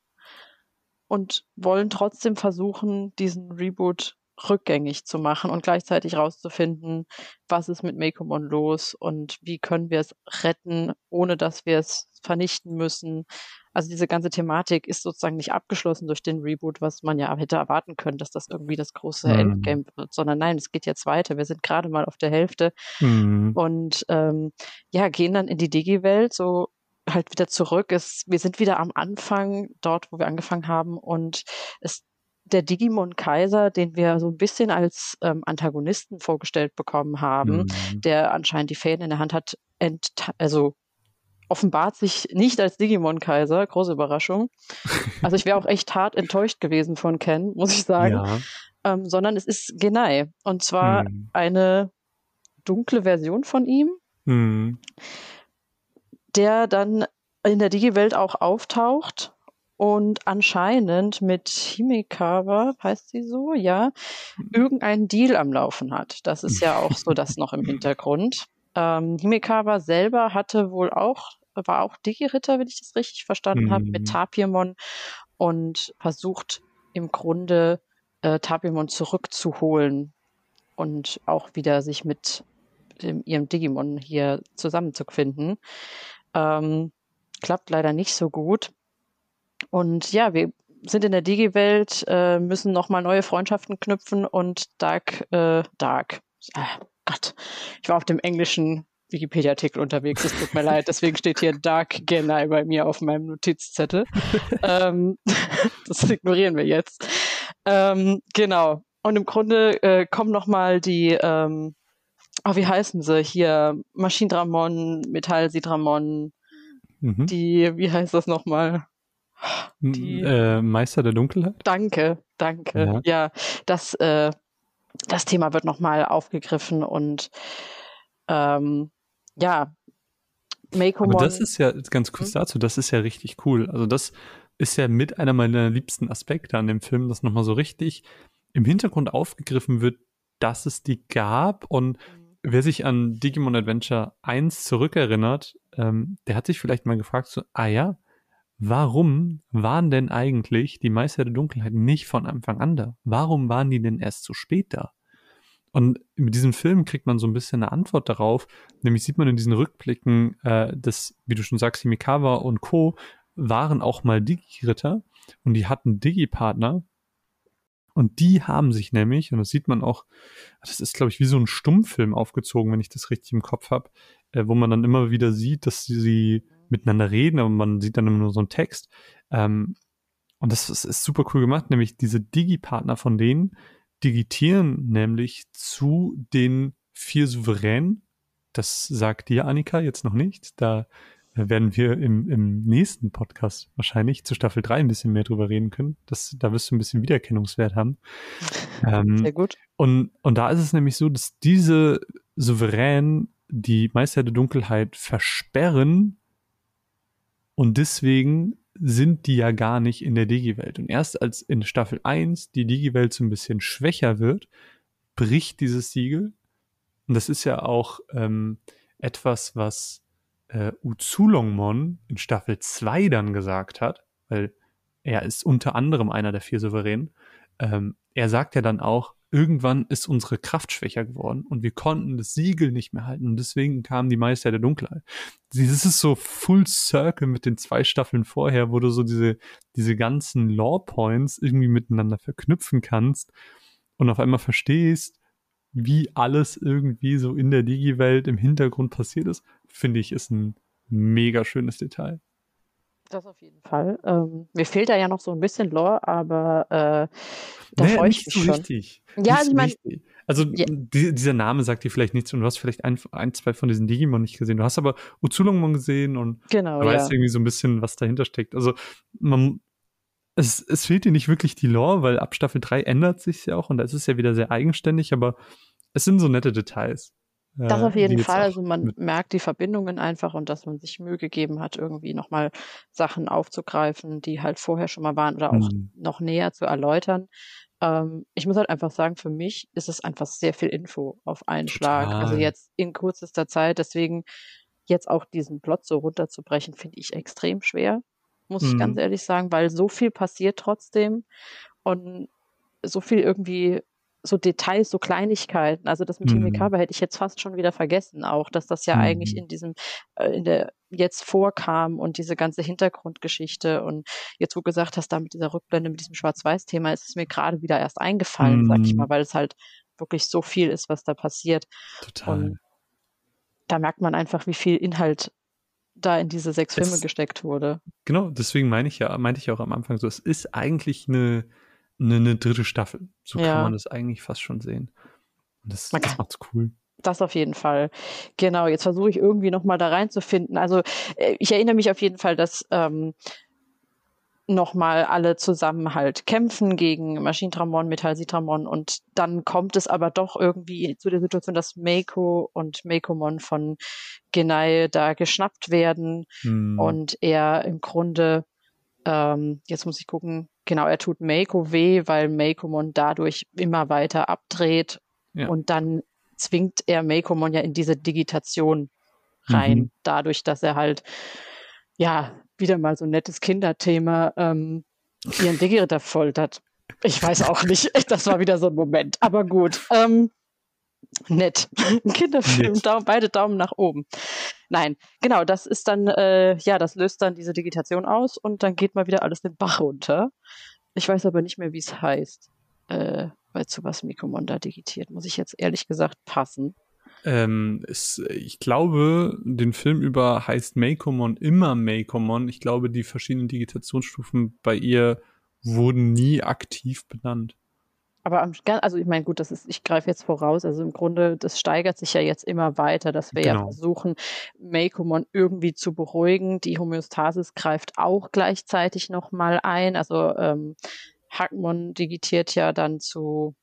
[SPEAKER 2] und wollen trotzdem versuchen, diesen Reboot rückgängig zu machen und gleichzeitig rauszufinden, was ist mit Mekomon los und wie können wir es retten, ohne dass wir es vernichten müssen. Also diese ganze Thematik ist sozusagen nicht abgeschlossen durch den Reboot, was man ja hätte erwarten können, dass das irgendwie das große mhm. Endgame wird, sondern nein, es geht jetzt weiter. Wir sind gerade mal auf der Hälfte mhm. und ähm, ja, gehen dann in die Digi-Welt, so halt wieder zurück. Es, wir sind wieder am Anfang, dort, wo wir angefangen haben. Und es, der Digimon Kaiser, den wir so ein bisschen als ähm, Antagonisten vorgestellt bekommen haben, mhm. der anscheinend die Fäden in der Hand hat, ent, also offenbart sich nicht als Digimon Kaiser, große Überraschung. Also ich wäre auch echt hart enttäuscht gewesen von Ken, muss ich sagen. Ja. Ähm, sondern es ist Genai. Und zwar mhm. eine dunkle Version von ihm. Mhm der dann in der Digi-Welt auch auftaucht und anscheinend mit Himekawa, heißt sie so, ja, irgendeinen Deal am Laufen hat. Das ist ja auch so das noch im Hintergrund. Ähm, Himekawa selber hatte wohl auch, war auch Digi-Ritter, wenn ich das richtig verstanden mhm. habe, mit Tapiemon und versucht im Grunde äh, Tapiemon zurückzuholen und auch wieder sich mit dem, ihrem Digimon hier zusammenzufinden. Ähm, klappt leider nicht so gut. Und ja, wir sind in der Digi-Welt, äh, müssen nochmal neue Freundschaften knüpfen und Dark, äh, Dark, ah, Gott, ich war auf dem englischen Wikipedia-Artikel unterwegs, es tut mir leid, deswegen steht hier Dark Genai bei mir auf meinem Notizzettel. ähm, das ignorieren wir jetzt. Ähm, genau. und im Grunde äh, kommen nochmal die, ähm, oh, wie heißen sie hier? Maschindramon, Metallsidramon, mhm. die, wie heißt das nochmal?
[SPEAKER 1] Die, äh, Meister der Dunkelheit?
[SPEAKER 2] Danke, danke. Ja, ja das, äh, das Thema wird nochmal aufgegriffen und ähm, ja,
[SPEAKER 1] Makomon. Aber das ist ja, ganz kurz hm? dazu, das ist ja richtig cool. Also das ist ja mit einer meiner liebsten Aspekte an dem Film, dass nochmal so richtig im Hintergrund aufgegriffen wird, dass es die gab und mhm. Wer sich an Digimon Adventure 1 zurückerinnert, ähm, der hat sich vielleicht mal gefragt, so, ah ja, warum waren denn eigentlich die Meister der Dunkelheit nicht von Anfang an da? Warum waren die denn erst so spät da? Und mit diesem Film kriegt man so ein bisschen eine Antwort darauf. Nämlich sieht man in diesen Rückblicken, äh, dass, wie du schon sagst, Himikawa und Co. waren auch mal Digi-Ritter und die hatten Digi-Partner. Und die haben sich nämlich, und das sieht man auch, das ist, glaube ich, wie so ein Stummfilm aufgezogen, wenn ich das richtig im Kopf habe, äh, wo man dann immer wieder sieht, dass sie, sie miteinander reden, aber man sieht dann immer nur so einen Text. Ähm, und das ist, ist super cool gemacht, nämlich diese Digi-Partner von denen, digitieren nämlich zu den vier Souveränen. Das sagt dir, Annika, jetzt noch nicht. Da werden wir im, im nächsten Podcast wahrscheinlich zu Staffel 3 ein bisschen mehr drüber reden können. Das, da wirst du ein bisschen Wiedererkennungswert haben.
[SPEAKER 2] ähm, Sehr gut.
[SPEAKER 1] Und, und da ist es nämlich so, dass diese Souveränen die Meister der Dunkelheit versperren und deswegen sind die ja gar nicht in der Digi-Welt. Und erst als in Staffel 1 die Digi-Welt so ein bisschen schwächer wird, bricht dieses Siegel. Und das ist ja auch ähm, etwas, was äh, Uzulongmon in Staffel 2 dann gesagt hat, weil er ist unter anderem einer der vier Souveränen. Ähm, er sagt ja dann auch, irgendwann ist unsere Kraft schwächer geworden und wir konnten das Siegel nicht mehr halten und deswegen kamen die Meister der Dunkelheit. Das ist so Full Circle mit den zwei Staffeln vorher, wo du so diese, diese ganzen Law Points irgendwie miteinander verknüpfen kannst und auf einmal verstehst, wie alles irgendwie so in der Digi-Welt im Hintergrund passiert ist, finde ich, ist ein mega schönes Detail.
[SPEAKER 2] Das auf jeden Fall. Ähm, mir fehlt da ja noch so ein bisschen Lore, aber äh, da naja, freue ich mich so schon. Richtig.
[SPEAKER 1] Ja, also ich meine. Also ja. die, dieser Name sagt dir vielleicht nichts und du hast vielleicht ein, ein, zwei von diesen Digimon nicht gesehen. Du hast aber Uzulongmon gesehen und
[SPEAKER 2] genau,
[SPEAKER 1] du weißt ja. irgendwie so ein bisschen, was dahinter steckt. Also man, es, es fehlt dir nicht wirklich die Lore, weil ab Staffel 3 ändert sich ja auch und da ist es ja wieder sehr eigenständig, aber es sind so nette Details.
[SPEAKER 2] Das auf jeden Fall. Also man merkt die Verbindungen einfach und dass man sich Mühe gegeben hat, irgendwie nochmal Sachen aufzugreifen, die halt vorher schon mal waren oder auch mhm. noch näher zu erläutern. Ähm, ich muss halt einfach sagen, für mich ist es einfach sehr viel Info auf einen Total. Schlag. Also jetzt in kürzester Zeit. Deswegen jetzt auch diesen Plot so runterzubrechen, finde ich extrem schwer, muss mhm. ich ganz mhm. ehrlich sagen, weil so viel passiert trotzdem und so viel irgendwie so Details, so Kleinigkeiten. Also das mit mhm. Himikawa hätte ich jetzt fast schon wieder vergessen, auch, dass das ja mhm. eigentlich in diesem, äh, in der jetzt vorkam und diese ganze Hintergrundgeschichte und jetzt, wo du gesagt hast, da mit dieser Rückblende, mit diesem Schwarz-Weiß-Thema, ist es mir gerade wieder erst eingefallen, mhm. sag ich mal, mhm. weil es halt wirklich so viel ist, was da passiert. Total. Und da merkt man einfach, wie viel Inhalt da in diese sechs Filme es, gesteckt wurde.
[SPEAKER 1] Genau, deswegen meine ich ja, meinte ich ja auch am Anfang so, es ist eigentlich eine eine, eine dritte Staffel. So ja. kann man das eigentlich fast schon sehen. Und das, man das macht's cool.
[SPEAKER 2] Das auf jeden Fall. Genau, jetzt versuche ich irgendwie nochmal da reinzufinden. Also äh, ich erinnere mich auf jeden Fall, dass ähm, nochmal alle zusammen halt kämpfen gegen Maschinentramon, Metallsitramon und dann kommt es aber doch irgendwie zu der Situation, dass Meiko und Meikomon von Genai da geschnappt werden hm. und er im Grunde, ähm, jetzt muss ich gucken, Genau, er tut Meiko weh, weil Meikomon dadurch immer weiter abdreht ja. und dann zwingt er Meikomon ja in diese Digitation rein, mhm. dadurch, dass er halt, ja, wieder mal so ein nettes Kinderthema, ähm, ihren Digiritter foltert. Ich weiß auch nicht, das war wieder so ein Moment, aber gut. Ähm, nett. Ein Kinderfilm, nett. Daumen, beide Daumen nach oben. Nein, genau, das ist dann, äh, ja, das löst dann diese Digitation aus und dann geht mal wieder alles den Bach runter. Ich weiß aber nicht mehr, wie es heißt, äh, weil zu was Mikomon da digitiert, muss ich jetzt ehrlich gesagt passen.
[SPEAKER 1] Ähm, es, ich glaube, den Film über heißt Meikomon immer Meikomon. Ich glaube, die verschiedenen Digitationsstufen bei ihr wurden nie aktiv benannt.
[SPEAKER 2] Aber am, also ich meine, gut, das ist, ich greife jetzt voraus, also im Grunde, das steigert sich ja jetzt immer weiter, dass wir genau. ja versuchen, Meikomon irgendwie zu beruhigen. Die Homöostasis greift auch gleichzeitig nochmal ein. Also ähm, Hackmon digitiert ja dann zu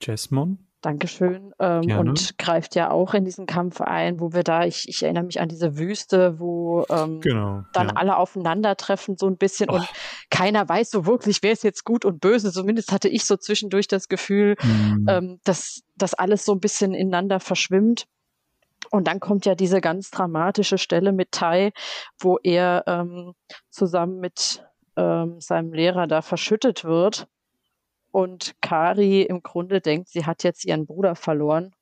[SPEAKER 1] Jesmon.
[SPEAKER 2] Dankeschön. Ähm, und greift ja auch in diesen Kampf ein, wo wir da, ich, ich erinnere mich an diese Wüste, wo ähm, genau, dann ja. alle aufeinandertreffen, so ein bisschen, oh. und keiner weiß so wirklich, wer ist jetzt gut und böse. Zumindest hatte ich so zwischendurch das Gefühl, mhm. ähm, dass das alles so ein bisschen ineinander verschwimmt. Und dann kommt ja diese ganz dramatische Stelle mit Tai, wo er ähm, zusammen mit ähm, seinem Lehrer da verschüttet wird und Kari im Grunde denkt, sie hat jetzt ihren Bruder verloren,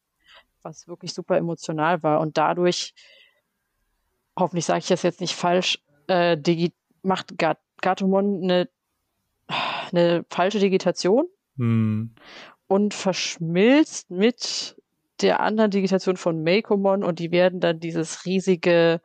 [SPEAKER 2] was wirklich super emotional war. Und dadurch, hoffentlich sage ich das jetzt nicht falsch, äh, macht Gatomon eine, eine falsche Digitation hm. und verschmilzt mit der anderen Digitation von Meikomon und die werden dann dieses riesige,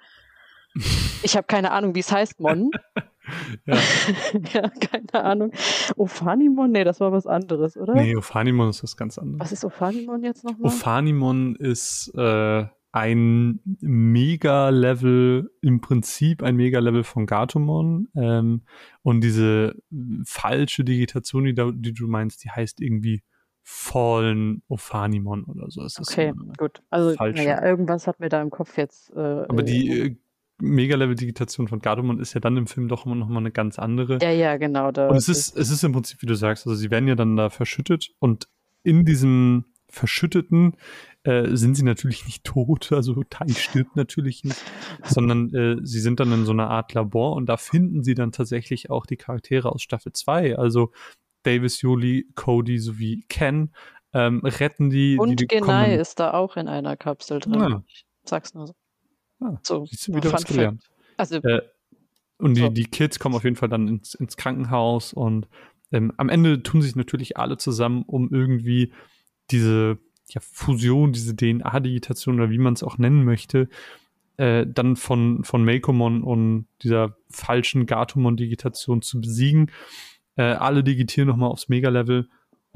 [SPEAKER 2] ich habe keine Ahnung, wie es heißt, Mon. Ja. ja, keine Ahnung. Ophanimon? Nee, das war was anderes, oder?
[SPEAKER 1] Nee, Ophanimon ist was ganz anderes.
[SPEAKER 2] Was ist Ophanimon jetzt nochmal?
[SPEAKER 1] Ophanimon ist äh, ein Mega-Level, im Prinzip ein Mega-Level von Gatomon. Ähm, und diese falsche Digitation, die, da, die, du meinst, die heißt irgendwie Fallen Ophanimon oder so.
[SPEAKER 2] okay, gut. Also, naja, irgendwas hat mir da im Kopf jetzt. Äh,
[SPEAKER 1] Aber die äh, Mega-Level-Digitation von Gardemon ist ja dann im Film doch immer noch mal eine ganz andere.
[SPEAKER 2] Ja, ja, genau.
[SPEAKER 1] und es ist, es ist im Prinzip, wie du sagst, also sie werden ja dann da verschüttet und in diesem Verschütteten äh, sind sie natürlich nicht tot, also Tai stirbt natürlich nicht, sondern äh, sie sind dann in so einer Art Labor und da finden sie dann tatsächlich auch die Charaktere aus Staffel 2, also Davis, Yuli, Cody sowie Ken, ähm, retten die.
[SPEAKER 2] Und
[SPEAKER 1] die,
[SPEAKER 2] die Genai ist da auch in einer Kapsel drin. Ja. Ich sag's nur so.
[SPEAKER 1] Ah, so, wieder was gelernt. Also, äh, und die, so. die Kids kommen auf jeden Fall dann ins, ins Krankenhaus und ähm, am Ende tun sich natürlich alle zusammen, um irgendwie diese ja, Fusion, diese DNA-Digitation oder wie man es auch nennen möchte, äh, dann von, von Meikomon und dieser falschen Gatomon-Digitation zu besiegen. Äh, alle digitieren nochmal aufs Mega-Level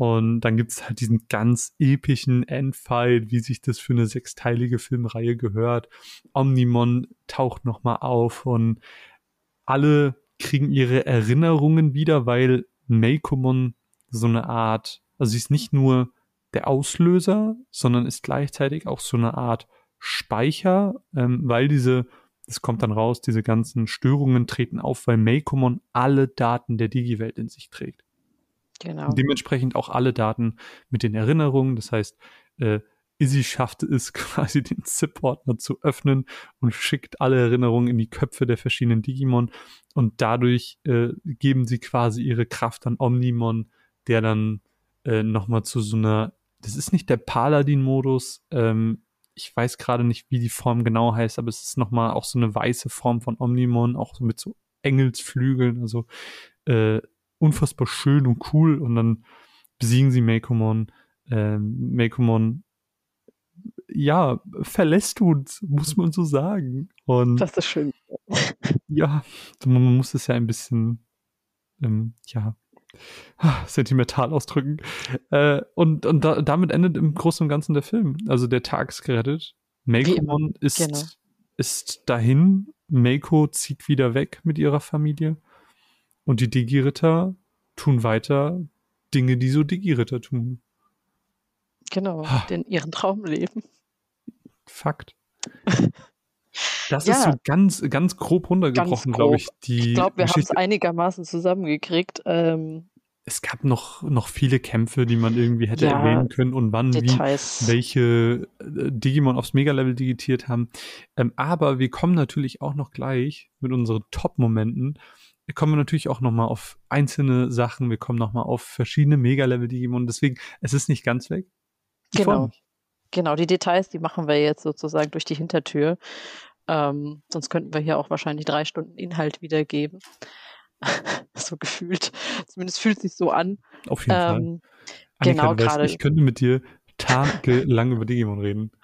[SPEAKER 1] und dann gibt es halt diesen ganz epischen Endfight, wie sich das für eine sechsteilige Filmreihe gehört. Omnimon taucht nochmal auf und alle kriegen ihre Erinnerungen wieder, weil Meikomon so eine Art, also sie ist nicht nur der Auslöser, sondern ist gleichzeitig auch so eine Art Speicher, ähm, weil diese, das kommt dann raus, diese ganzen Störungen treten auf, weil Meikomon alle Daten der Digi-Welt in sich trägt. Genau. Dementsprechend auch alle Daten mit den Erinnerungen. Das heißt, äh, Izzy schafft es quasi den ZIP-Ordner zu öffnen und schickt alle Erinnerungen in die Köpfe der verschiedenen Digimon und dadurch äh, geben sie quasi ihre Kraft an Omnimon, der dann äh, nochmal zu so einer, das ist nicht der Paladin-Modus, ähm, ich weiß gerade nicht, wie die Form genau heißt, aber es ist nochmal auch so eine weiße Form von Omnimon, auch mit so Engelsflügeln, also äh, unfassbar schön und cool und dann besiegen sie Meikomon. Ähm, Meikomon, ja, verlässt uns, muss man so sagen. Und
[SPEAKER 2] das ist schön.
[SPEAKER 1] ja, man muss es ja ein bisschen, ähm, ja, sentimental ausdrücken. Äh, und und da, damit endet im Großen und Ganzen der Film. Also der Tag ist gerettet. Meikomon ist, genau. ist dahin. Meiko zieht wieder weg mit ihrer Familie. Und die Digi-Ritter tun weiter Dinge, die so Digi-Ritter tun.
[SPEAKER 2] Genau, ha. den ihren Traum leben.
[SPEAKER 1] Fakt. Das ja. ist so ganz, ganz grob runtergebrochen, glaube ich. Die
[SPEAKER 2] ich glaube, wir haben es einigermaßen zusammengekriegt. Ähm,
[SPEAKER 1] es gab noch, noch viele Kämpfe, die man irgendwie hätte ja, erwähnen können und wann, Details. wie, welche äh, Digimon aufs Mega-Level digitiert haben. Ähm, aber wir kommen natürlich auch noch gleich mit unseren Top-Momenten kommen wir natürlich auch nochmal auf einzelne Sachen, wir kommen nochmal auf verschiedene Mega-Level-Digimon, deswegen, es ist nicht ganz weg.
[SPEAKER 2] Ich genau. Genau, die Details, die machen wir jetzt sozusagen durch die Hintertür. Ähm, sonst könnten wir hier auch wahrscheinlich drei Stunden Inhalt wiedergeben. so gefühlt. Zumindest fühlt es sich so an.
[SPEAKER 1] Auf jeden ähm, Fall. genau, gerade. Ich könnte mit dir tagelang über Digimon reden.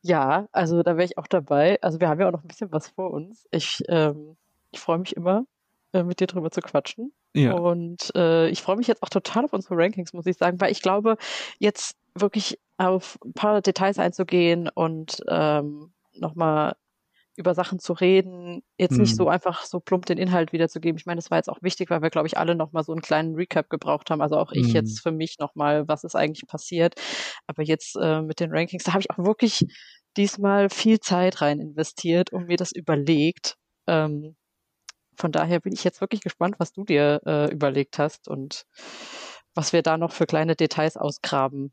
[SPEAKER 2] Ja, also da wäre ich auch dabei. Also wir haben ja auch noch ein bisschen was vor uns. Ich, ähm, ich freue mich immer äh, mit dir drüber zu quatschen. Ja. Und äh, ich freue mich jetzt auch total auf unsere Rankings, muss ich sagen, weil ich glaube, jetzt wirklich auf ein paar Details einzugehen und ähm, nochmal über Sachen zu reden, jetzt hm. nicht so einfach so plump den Inhalt wiederzugeben. Ich meine, das war jetzt auch wichtig, weil wir, glaube ich, alle nochmal so einen kleinen Recap gebraucht haben. Also auch ich hm. jetzt für mich nochmal, was ist eigentlich passiert. Aber jetzt äh, mit den Rankings, da habe ich auch wirklich diesmal viel Zeit rein investiert und mir das überlegt. Ähm, von daher bin ich jetzt wirklich gespannt, was du dir äh, überlegt hast und was wir da noch für kleine Details ausgraben.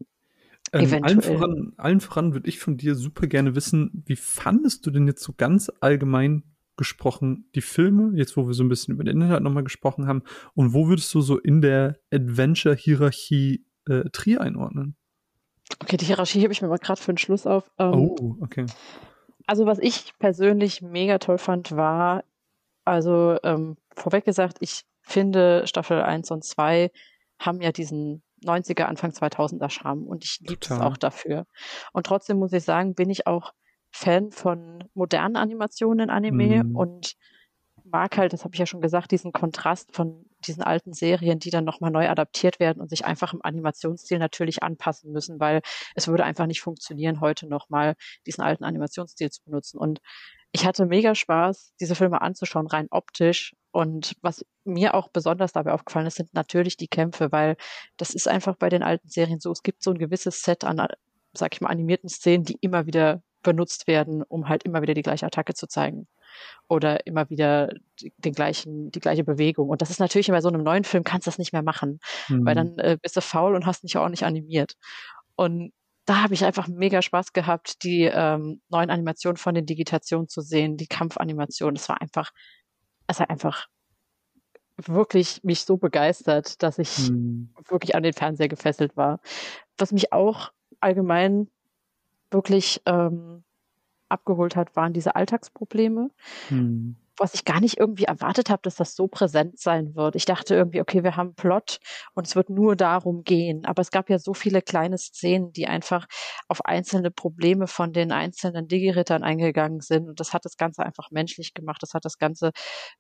[SPEAKER 1] Ähm, allen voran, allen voran würde ich von dir super gerne wissen, wie fandest du denn jetzt so ganz allgemein gesprochen die Filme, jetzt wo wir so ein bisschen über den Inhalt nochmal gesprochen haben, und wo würdest du so in der Adventure-Hierarchie äh, Trier einordnen?
[SPEAKER 2] Okay, die Hierarchie habe ich mir mal gerade für den Schluss auf. Ähm, oh, okay. Also was ich persönlich mega toll fand, war, also ähm, vorweg gesagt, ich finde Staffel 1 und 2 haben ja diesen 90er, Anfang 2000er Charme und ich liebe es auch dafür. Und trotzdem muss ich sagen, bin ich auch Fan von modernen Animationen in Anime mhm. und mag halt, das habe ich ja schon gesagt, diesen Kontrast von diesen alten Serien, die dann nochmal neu adaptiert werden und sich einfach im Animationsstil natürlich anpassen müssen, weil es würde einfach nicht funktionieren, heute nochmal diesen alten Animationsstil zu benutzen. Und ich hatte mega Spaß, diese Filme anzuschauen, rein optisch. Und was mir auch besonders dabei aufgefallen ist, sind natürlich die Kämpfe, weil das ist einfach bei den alten Serien so, es gibt so ein gewisses Set an, sag ich mal, animierten Szenen, die immer wieder benutzt werden, um halt immer wieder die gleiche Attacke zu zeigen. Oder immer wieder den gleichen, die gleiche Bewegung. Und das ist natürlich bei so einem neuen Film kannst du das nicht mehr machen, mhm. weil dann äh, bist du faul und hast nicht ordentlich animiert. Und da habe ich einfach mega Spaß gehabt, die ähm, neuen Animationen von den Digitationen zu sehen, die Kampfanimationen. Das war einfach, es hat einfach wirklich mich so begeistert, dass ich hm. wirklich an den Fernseher gefesselt war. Was mich auch allgemein wirklich ähm, abgeholt hat, waren diese Alltagsprobleme. Hm was ich gar nicht irgendwie erwartet habe, dass das so präsent sein wird. Ich dachte irgendwie, okay, wir haben Plot und es wird nur darum gehen. Aber es gab ja so viele kleine Szenen, die einfach auf einzelne Probleme von den einzelnen Digirittern eingegangen sind. Und das hat das Ganze einfach menschlich gemacht. Das hat das Ganze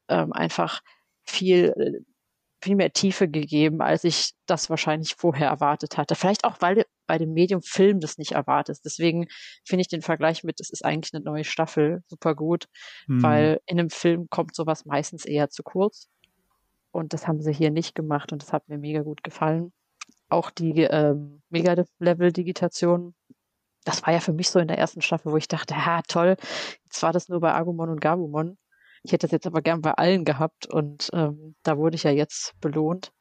[SPEAKER 2] ähm, einfach viel äh, viel mehr Tiefe gegeben, als ich das wahrscheinlich vorher erwartet hatte. Vielleicht auch, weil bei dem Medium Film das nicht erwartest. Deswegen finde ich den Vergleich mit, es ist eigentlich eine neue Staffel super gut, mhm. weil in einem Film kommt sowas meistens eher zu kurz. Und das haben sie hier nicht gemacht und das hat mir mega gut gefallen. Auch die ähm, Mega-Level-Digitation, das war ja für mich so in der ersten Staffel, wo ich dachte, ja toll, jetzt war das nur bei Agumon und Gabumon. Ich hätte das jetzt aber gern bei allen gehabt und ähm, da wurde ich ja jetzt belohnt.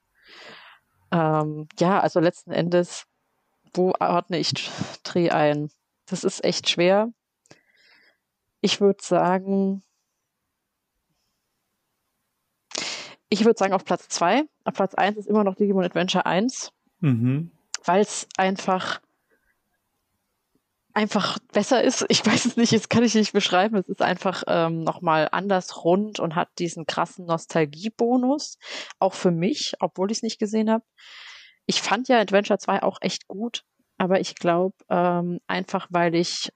[SPEAKER 2] Ähm, ja, also letzten Endes, wo ordne ich Dreh ein? Das ist echt schwer. Ich würde sagen, ich würde sagen auf Platz zwei. Auf Platz eins ist immer noch Digimon Adventure 1, mhm. weil es einfach einfach besser ist. Ich weiß es nicht, das kann ich nicht beschreiben. Es ist einfach ähm, nochmal anders rund und hat diesen krassen Nostalgiebonus. Auch für mich, obwohl ich es nicht gesehen habe. Ich fand ja Adventure 2 auch echt gut, aber ich glaube ähm, einfach, weil ich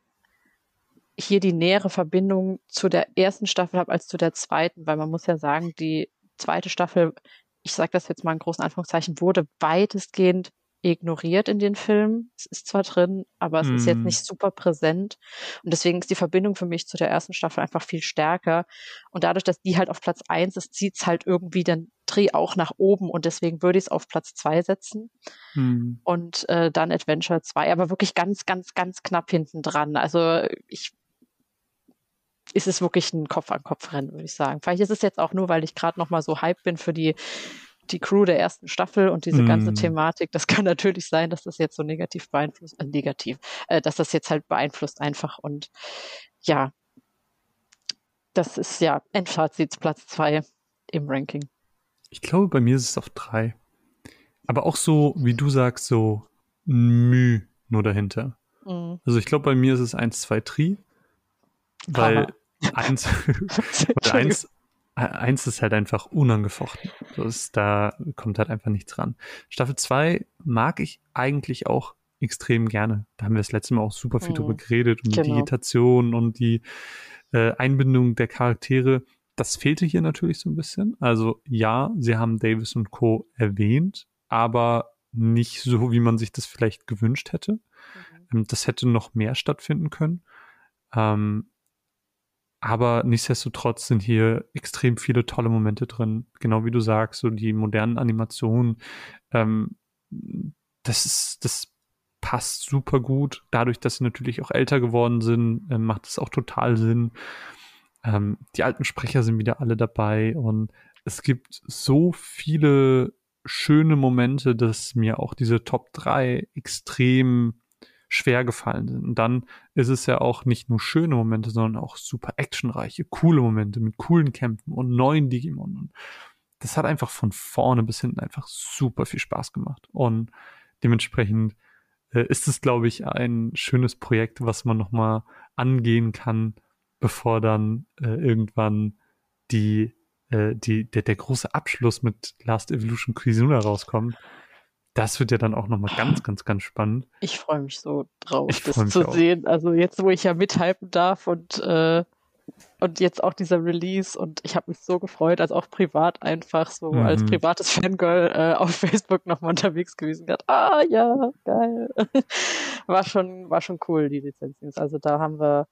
[SPEAKER 2] hier die nähere Verbindung zu der ersten Staffel habe als zu der zweiten, weil man muss ja sagen, die zweite Staffel, ich sage das jetzt mal in großen Anführungszeichen, wurde weitestgehend ignoriert in den Filmen. Es ist zwar drin, aber es mm. ist jetzt mhm. nicht super präsent. Und deswegen ist die Verbindung für mich zu der ersten Staffel einfach viel stärker. Und dadurch, dass die halt auf Platz eins ist, zieht es halt irgendwie den Dreh auch nach oben. Und deswegen würde ich es auf Platz zwei setzen. Mm. Und äh, dann Adventure 2, aber wirklich ganz, ganz, ganz knapp hinten dran. Also ich ist es wirklich ein Kopf-an-Kopf-Rennen, würde ich sagen. Vielleicht ist es jetzt auch nur, weil ich gerade noch mal so hype bin für die die Crew der ersten Staffel und diese ganze mm. Thematik, das kann natürlich sein, dass das jetzt so negativ beeinflusst, äh, negativ, äh, dass das jetzt halt beeinflusst einfach und ja, das ist ja Endfazit Platz zwei im Ranking.
[SPEAKER 1] Ich glaube, bei mir ist es auf drei. Aber auch so, wie du sagst, so Müh nur dahinter. Mm. Also ich glaube, bei mir ist es eins, zwei, Tri. Weil eins, weil eins, eins ist halt einfach unangefochten. Ist, da kommt halt einfach nichts ran. Staffel 2 mag ich eigentlich auch extrem gerne. Da haben wir das letzte Mal auch super viel mhm. drüber geredet, um genau. die Digitation und die äh, Einbindung der Charaktere. das fehlte hier natürlich so ein bisschen. Also ja, sie haben Davis und Co. erwähnt, aber nicht so, wie man sich das vielleicht gewünscht hätte. Mhm. Ähm, das hätte noch mehr stattfinden können. Ähm, aber nichtsdestotrotz sind hier extrem viele tolle Momente drin. Genau wie du sagst, so die modernen Animationen. Ähm, das ist, das passt super gut. Dadurch, dass sie natürlich auch älter geworden sind, äh, macht es auch total Sinn. Ähm, die alten Sprecher sind wieder alle dabei und es gibt so viele schöne Momente, dass mir auch diese Top 3 extrem schwer gefallen sind. Und dann ist es ja auch nicht nur schöne Momente, sondern auch super actionreiche, coole Momente mit coolen Kämpfen und neuen Digimon. Und das hat einfach von vorne bis hinten einfach super viel Spaß gemacht. Und dementsprechend äh, ist es, glaube ich, ein schönes Projekt, was man nochmal angehen kann, bevor dann äh, irgendwann die, äh, die, der, der große Abschluss mit Last Evolution Kizuna rauskommt. Das wird ja dann auch nochmal ganz, ganz, ganz spannend.
[SPEAKER 2] Ich freue mich so drauf, ich das zu auch. sehen. Also jetzt, wo ich ja mithalten darf und äh, und jetzt auch dieser Release und ich habe mich so gefreut, als auch privat einfach so mhm. als privates Fangirl äh, auf Facebook nochmal unterwegs gewesen. Gedacht, ah ja, geil. war schon, war schon cool, die Lizenzen. Also da haben wir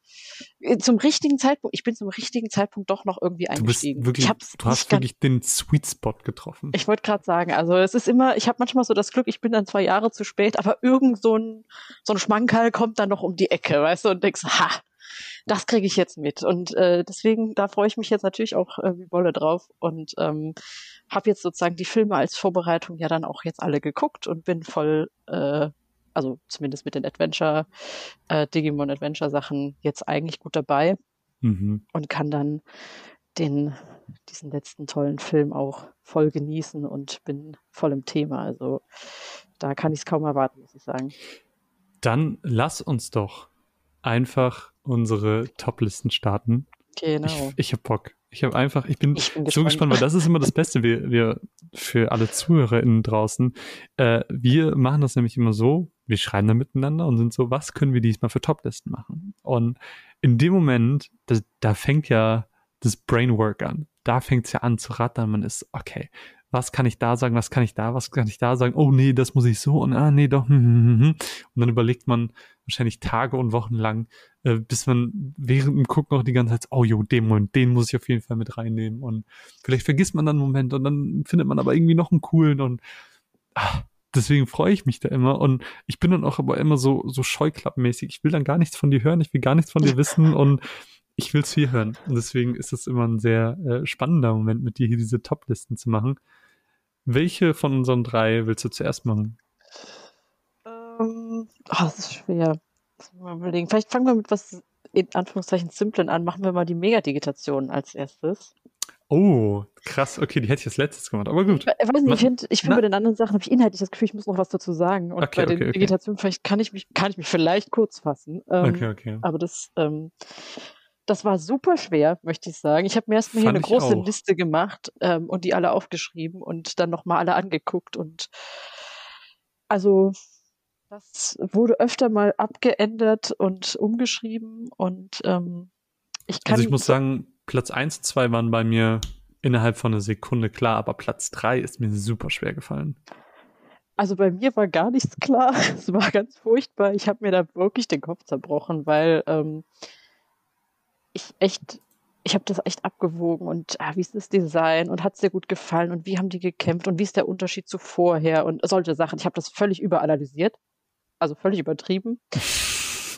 [SPEAKER 2] äh, zum richtigen Zeitpunkt, ich bin zum richtigen Zeitpunkt doch noch irgendwie eingestiegen.
[SPEAKER 1] Du, wirklich, du hast wirklich den Sweet Spot getroffen.
[SPEAKER 2] Ich wollte gerade sagen, also es ist immer, ich habe manchmal so das Glück, ich bin dann zwei Jahre zu spät, aber irgend so ein, so ein Schmankerl kommt dann noch um die Ecke, weißt du, und denkst, ha, das kriege ich jetzt mit. Und äh, deswegen, da freue ich mich jetzt natürlich auch äh, wie Wolle drauf und ähm, habe jetzt sozusagen die Filme als Vorbereitung ja dann auch jetzt alle geguckt und bin voll, äh, also zumindest mit den Adventure, äh, Digimon Adventure Sachen jetzt eigentlich gut dabei mhm. und kann dann den diesen letzten tollen Film auch voll genießen und bin voll im Thema. Also da kann ich es kaum erwarten, muss ich sagen.
[SPEAKER 1] Dann lass uns doch einfach unsere Top-Listen starten.
[SPEAKER 2] Genau.
[SPEAKER 1] Ich, ich hab Bock. Ich habe einfach, ich bin, ich bin so gespannt, weil das ist immer das Beste, wir, wir für alle ZuhörerInnen draußen. Äh, wir machen das nämlich immer so, wir schreiben da miteinander und sind so, was können wir diesmal für Top-Listen machen? Und in dem Moment, das, da fängt ja das Brainwork an. Da fängt es ja an zu rattern. Man ist, okay, was kann ich da sagen, was kann ich da, was kann ich da sagen, oh nee, das muss ich so und ah nee, doch, hm, hm, hm, und dann überlegt man wahrscheinlich Tage und Wochen lang, äh, bis man während dem Gucken auch die ganze Zeit, oh jo, den Moment, den muss ich auf jeden Fall mit reinnehmen. Und vielleicht vergisst man dann einen Moment und dann findet man aber irgendwie noch einen coolen und ah, deswegen freue ich mich da immer. Und ich bin dann auch aber immer so, so scheuklappenmäßig. Ich will dann gar nichts von dir hören, ich will gar nichts von dir wissen. Und ich will es hier hören. Und deswegen ist es immer ein sehr äh, spannender Moment, mit dir hier diese Top-Listen zu machen. Welche von unseren drei willst du zuerst machen?
[SPEAKER 2] Ähm, oh, das ist schwer. Das mal überlegen. Vielleicht fangen wir mit was in Anführungszeichen simplen an. Machen wir mal die Megadigitation als erstes.
[SPEAKER 1] Oh, krass. Okay, die hätte ich als letztes gemacht, aber gut.
[SPEAKER 2] Ich, weiß nicht, ich finde ich find bei den anderen Sachen habe ich inhaltlich das Gefühl, ich muss noch was dazu sagen. Und okay, bei den okay, Digitationen vielleicht kann ich mich, kann ich mich vielleicht kurz fassen. Ähm, okay, okay. Aber das, ähm, das war super schwer, möchte ich sagen. Ich habe mir erstmal hier eine große auch. Liste gemacht ähm, und die alle aufgeschrieben und dann nochmal alle angeguckt. Und also das wurde öfter mal abgeändert und umgeschrieben. Und ähm, ich kann.
[SPEAKER 1] Also ich muss sagen, Platz 1 und 2 waren bei mir innerhalb von einer Sekunde klar, aber Platz 3 ist mir super schwer gefallen.
[SPEAKER 2] Also bei mir war gar nichts klar. Es war ganz furchtbar. Ich habe mir da wirklich den Kopf zerbrochen, weil ähm, ich echt, ich habe das echt abgewogen und ah, wie ist das Design und hat es dir gut gefallen und wie haben die gekämpft und wie ist der Unterschied zu vorher und solche Sachen. Ich habe das völlig überanalysiert, also völlig übertrieben.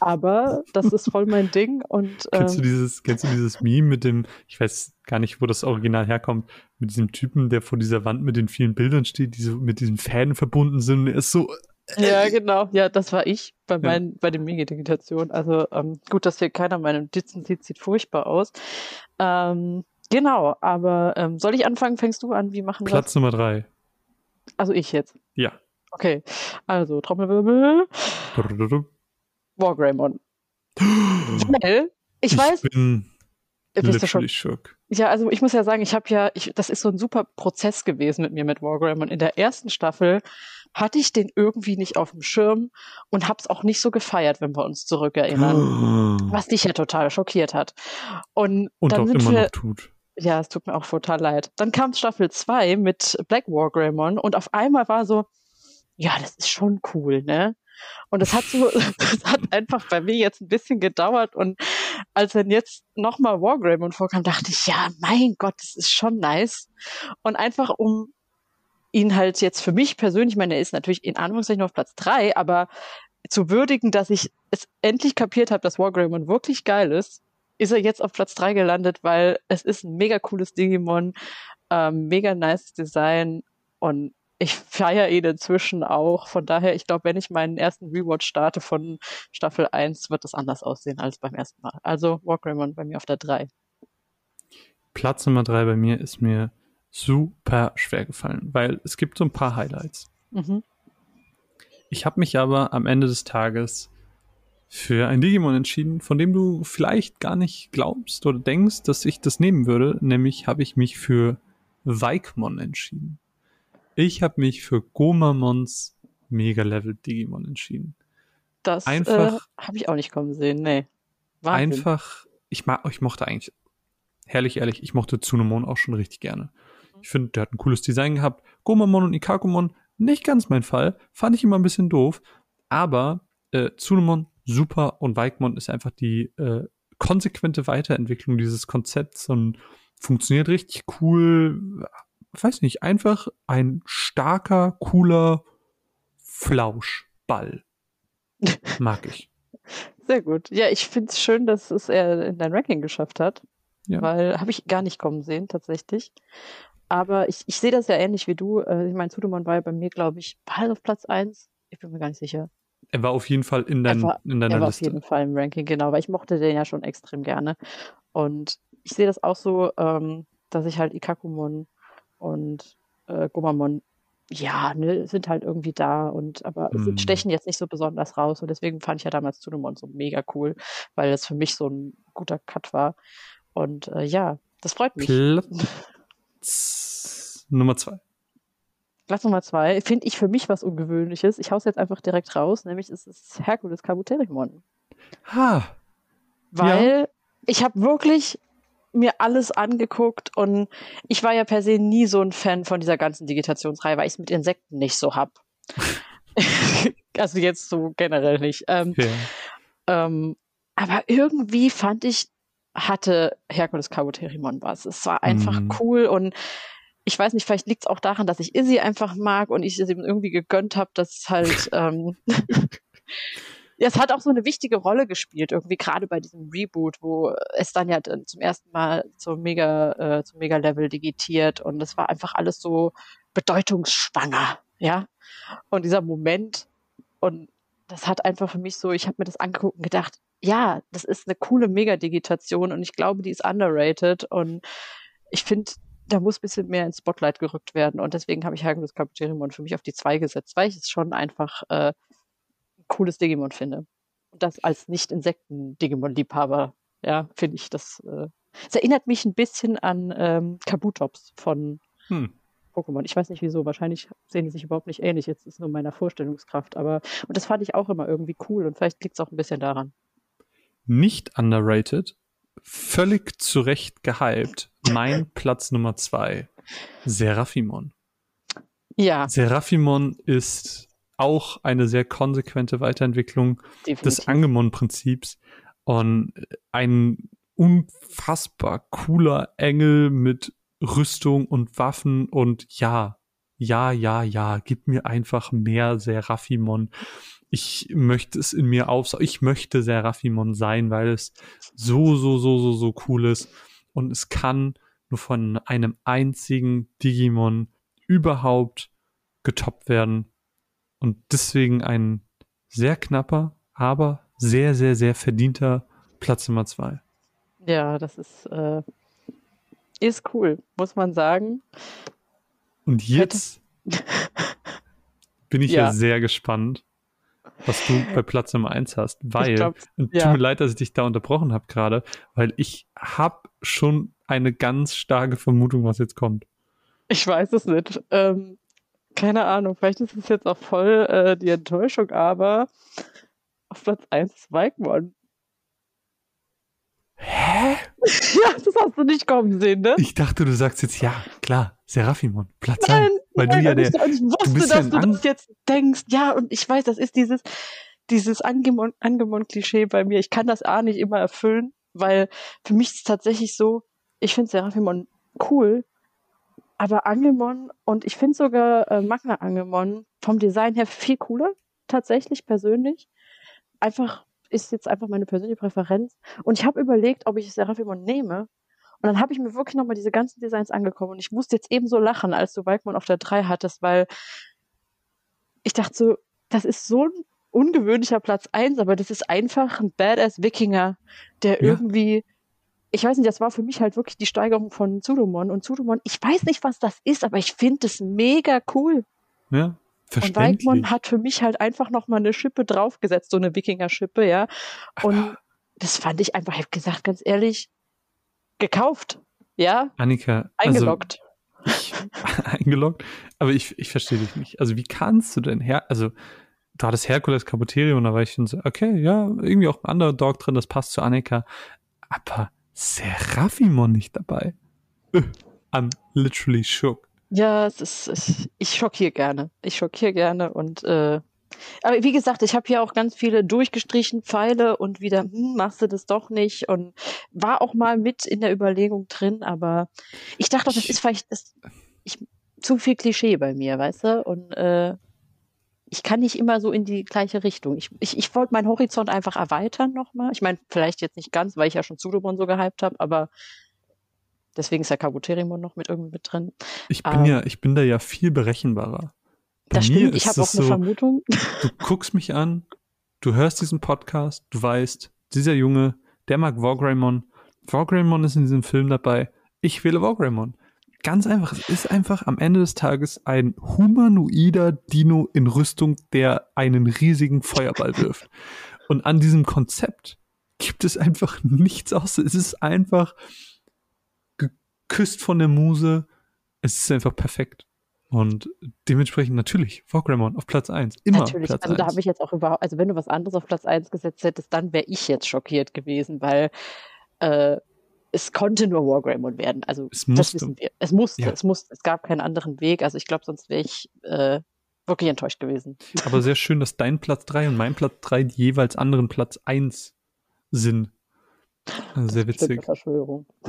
[SPEAKER 2] Aber das ist voll mein Ding und
[SPEAKER 1] ähm, kennst du ähm, dieses kennst du dieses Meme mit dem ich weiß gar nicht wo das Original herkommt mit diesem Typen der vor dieser Wand mit den vielen Bildern steht die so mit diesen Fäden verbunden sind und er ist so
[SPEAKER 2] ja, genau. Ja, das war ich bei meinen, ja. bei den Mega-Digitationen. Also ähm, gut, dass hier keiner meinen Ditzen sieht, sieht furchtbar aus. Ähm, genau, aber ähm, soll ich anfangen? Fängst du an? Wie machen
[SPEAKER 1] wir Platz Nummer drei.
[SPEAKER 2] Also ich jetzt.
[SPEAKER 1] Ja.
[SPEAKER 2] Okay. Also Trommelwirbel. Wargreymon. Schnell. Ich, ich weiß.
[SPEAKER 1] Bin bist du schon. Schock.
[SPEAKER 2] Ja, also ich muss ja sagen, ich habe ja, ich, das ist so ein super Prozess gewesen mit mir mit Wargreymon. In der ersten Staffel hatte ich den irgendwie nicht auf dem Schirm und hab's auch nicht so gefeiert, wenn wir uns zurückerinnern. Oh. Was dich ja total schockiert hat. Und,
[SPEAKER 1] und
[SPEAKER 2] dann
[SPEAKER 1] auch
[SPEAKER 2] sind
[SPEAKER 1] immer
[SPEAKER 2] wir,
[SPEAKER 1] noch tut.
[SPEAKER 2] Ja, es tut mir auch total leid. Dann kam Staffel 2 mit Black War Greymon und auf einmal war so, ja, das ist schon cool, ne? Und das hat so, das hat einfach bei mir jetzt ein bisschen gedauert und als dann jetzt nochmal Wargreymon vorkam, dachte ich, ja, mein Gott, das ist schon nice. Und einfach um ihn halt jetzt für mich persönlich, ich meine, er ist natürlich in Anführungszeichen auf Platz drei, aber zu würdigen, dass ich es endlich kapiert habe, dass Wargreymon wirklich geil ist, ist er jetzt auf Platz drei gelandet, weil es ist ein mega cooles Digimon, ähm, mega nice Design und ich feiere ihn inzwischen auch. Von daher, ich glaube, wenn ich meinen ersten Rewatch starte von Staffel 1, wird das anders aussehen als beim ersten Mal. Also Wargreymon bei mir auf der 3.
[SPEAKER 1] Platz Nummer 3 bei mir ist mir super schwer gefallen, weil es gibt so ein paar Highlights. Mhm. Ich habe mich aber am Ende des Tages für ein Digimon entschieden, von dem du vielleicht gar nicht glaubst oder denkst, dass ich das nehmen würde. Nämlich habe ich mich für Vaikmon entschieden. Ich habe mich für Gomamons Mega Level Digimon entschieden.
[SPEAKER 2] Das einfach äh, habe ich auch nicht kommen sehen, nee.
[SPEAKER 1] Wahnsinn. Einfach, ich mag, ich mochte eigentlich, herrlich ehrlich, ich mochte Tsunomon auch schon richtig gerne. Ich finde, der hat ein cooles Design gehabt. Gomamon und Ikakumon, nicht ganz mein Fall. Fand ich immer ein bisschen doof. Aber äh, Tsunomon super und Vaikmon ist einfach die äh, konsequente Weiterentwicklung dieses Konzepts und funktioniert richtig cool. Weiß nicht, einfach ein starker, cooler Flauschball. Mag ich.
[SPEAKER 2] Sehr gut. Ja, ich finde es schön, dass es er in dein Ranking geschafft hat. Ja. Weil habe ich gar nicht kommen sehen, tatsächlich. Aber ich, ich sehe das ja ähnlich wie du. Äh, ich meine, Sudemann war ja bei mir, glaube ich, bald auf Platz 1. Ich bin mir gar nicht sicher.
[SPEAKER 1] Er war auf jeden Fall in, dein, war, in deiner
[SPEAKER 2] er war
[SPEAKER 1] Liste.
[SPEAKER 2] auf jeden Fall im Ranking, genau, weil ich mochte den ja schon extrem gerne. Und ich sehe das auch so, ähm, dass ich halt Ikakumon und äh, Gomamon, ja, ne, sind halt irgendwie da und aber mm. stechen jetzt nicht so besonders raus. Und deswegen fand ich ja damals Tsunomon so mega cool, weil das für mich so ein guter Cut war. Und äh, ja, das freut mich.
[SPEAKER 1] Platz Nummer zwei.
[SPEAKER 2] Platz Nummer zwei finde ich für mich was Ungewöhnliches. Ich hau's jetzt einfach direkt raus, nämlich ist es Herkules Kabuterimon.
[SPEAKER 1] Ha.
[SPEAKER 2] Weil ja. ich habe wirklich mir alles angeguckt und ich war ja per se nie so ein Fan von dieser ganzen Digitationsreihe, weil ich es mit Insekten nicht so hab. also jetzt so generell nicht. Ähm, ja. ähm, aber irgendwie fand ich, hatte Herkules Kabuterimon was. Es war einfach mhm. cool und ich weiß nicht, vielleicht liegt es auch daran, dass ich Izzy einfach mag und ich es ihm irgendwie gegönnt habe, dass halt ähm, ja, es hat auch so eine wichtige Rolle gespielt, irgendwie gerade bei diesem Reboot, wo es dann ja zum ersten Mal zum Mega, äh, zum Mega-Level digitiert und es war einfach alles so bedeutungsschwanger, ja. Und dieser Moment und das hat einfach für mich so, ich habe mir das angeguckt und gedacht, ja, das ist eine coole Mega-Digitation und ich glaube, die ist underrated und ich finde, da muss ein bisschen mehr ins Spotlight gerückt werden. Und deswegen habe ich Herkules Kabuterimon für mich auf die zwei gesetzt, weil ich es schon einfach äh, ein cooles Digimon finde. Und das als Nicht-Insekten-Digimon-Liebhaber, ja, finde ich das. Äh, es erinnert mich ein bisschen an ähm, Kabutops von hm. Pokémon. Ich weiß nicht wieso, wahrscheinlich sehen die sich überhaupt nicht ähnlich. Jetzt ist nur meiner Vorstellungskraft, aber und das fand ich auch immer irgendwie cool und vielleicht liegt es auch ein bisschen daran.
[SPEAKER 1] Nicht underrated völlig zu Recht gehypt. Mein Platz Nummer zwei. Seraphimon.
[SPEAKER 2] Ja.
[SPEAKER 1] Seraphimon ist auch eine sehr konsequente Weiterentwicklung Definitiv. des Angemon-Prinzips und ein unfassbar cooler Engel mit Rüstung und Waffen und ja, ja, ja, ja, gib mir einfach mehr Seraphimon ich möchte es in mir aufsaugen. Ich möchte Seraphimon sein, weil es so, so, so, so, so cool ist. Und es kann nur von einem einzigen Digimon überhaupt getoppt werden. Und deswegen ein sehr knapper, aber sehr, sehr, sehr verdienter Platz Nummer zwei.
[SPEAKER 2] Ja, das ist, äh, ist cool, muss man sagen.
[SPEAKER 1] Und jetzt bin ich ja. ja sehr gespannt, was du bei Platz Nummer eins hast, weil, glaub, und ja. tut mir leid, dass ich dich da unterbrochen habe gerade, weil ich habe schon eine ganz starke Vermutung, was jetzt kommt.
[SPEAKER 2] Ich weiß es nicht. Ähm, keine Ahnung, vielleicht ist es jetzt auch voll äh, die Enttäuschung, aber auf Platz 1 ist Weigmon.
[SPEAKER 1] Hä?
[SPEAKER 2] ja, das hast du nicht kommen sehen, ne?
[SPEAKER 1] Ich dachte, du sagst jetzt, ja, klar, Seraphimon, Platz nein, 1. Weil nein, du ja der. Ich
[SPEAKER 2] wusste, du dass ja du das jetzt denkst. Ja, und ich weiß, das ist dieses, dieses Angemon-Klischee bei mir. Ich kann das A nicht immer erfüllen, weil für mich ist es tatsächlich so, ich finde Seraphimon cool, aber Angemon und ich finde sogar äh, Magna Angemon vom Design her viel cooler, tatsächlich persönlich. Einfach ist jetzt einfach meine persönliche Präferenz. Und ich habe überlegt, ob ich Seraphimon nehme. Und dann habe ich mir wirklich nochmal diese ganzen Designs angekommen. Und ich musste jetzt ebenso lachen, als du Walkman auf der 3 hattest, weil ich dachte so, das ist so ein ungewöhnlicher Platz 1, aber das ist einfach ein Badass Wikinger, der ja. irgendwie ich weiß nicht, das war für mich halt wirklich die Steigerung von Zudomon. Und Zudomon, ich weiß nicht, was das ist, aber ich finde es mega cool.
[SPEAKER 1] Ja, verständlich. Und Weidmon
[SPEAKER 2] hat für mich halt einfach nochmal eine Schippe draufgesetzt, so eine Wikinger-Schippe, ja. Und das fand ich einfach, ich habe gesagt, ganz ehrlich, gekauft, ja.
[SPEAKER 1] Annika,
[SPEAKER 2] also eingeloggt.
[SPEAKER 1] Also ich, eingeloggt? Aber ich, ich verstehe dich nicht. Also wie kannst du denn her, also du hattest Herkules Caboterio und da war ich schon so, okay, ja, irgendwie auch ein anderer Dog drin, das passt zu Annika. Aber Seraphimon nicht dabei. I'm literally shook.
[SPEAKER 2] Ja, es ist, es, ich schockiere gerne. Ich schockiere gerne und äh, aber wie gesagt, ich habe hier auch ganz viele durchgestrichen Pfeile und wieder, hm, machst du das doch nicht und war auch mal mit in der Überlegung drin, aber ich dachte, das ist vielleicht das, ich, zu viel Klischee bei mir, weißt du? Und äh, ich kann nicht immer so in die gleiche Richtung. Ich, ich, ich wollte meinen Horizont einfach erweitern nochmal. Ich meine, vielleicht jetzt nicht ganz, weil ich ja schon Sudobon so gehypt habe, aber deswegen ist ja Kabuterimon noch mit irgendwie mit drin.
[SPEAKER 1] Ich bin ähm, ja, ich bin da ja viel berechenbarer.
[SPEAKER 2] Das stimmt, ich habe auch eine so, Vermutung.
[SPEAKER 1] Du guckst mich an, du hörst diesen Podcast, du weißt, dieser Junge, der mag Wargreymon. Wargreymon ist in diesem Film dabei. Ich wähle Wargreymon. Ganz einfach, es ist einfach am Ende des Tages ein humanoider Dino in Rüstung, der einen riesigen Feuerball wirft. Und an diesem Konzept gibt es einfach nichts aus. Es ist einfach geküsst von der Muse. Es ist einfach perfekt. Und dementsprechend natürlich Vorgramon auf Platz 1. Immer natürlich. Platz
[SPEAKER 2] also da habe ich jetzt auch überhaupt, also wenn du was anderes auf Platz 1 gesetzt hättest, dann wäre ich jetzt schockiert gewesen, weil äh, es konnte nur Wargreymon werden. Also das wissen wir. Es musste, ja. es musste, es gab keinen anderen Weg. Also ich glaube, sonst wäre ich äh, wirklich enttäuscht gewesen.
[SPEAKER 1] Aber sehr schön, dass dein Platz 3 und mein Platz 3 die jeweils anderen Platz 1 sind. Also sehr witzig.
[SPEAKER 2] Verschwörung.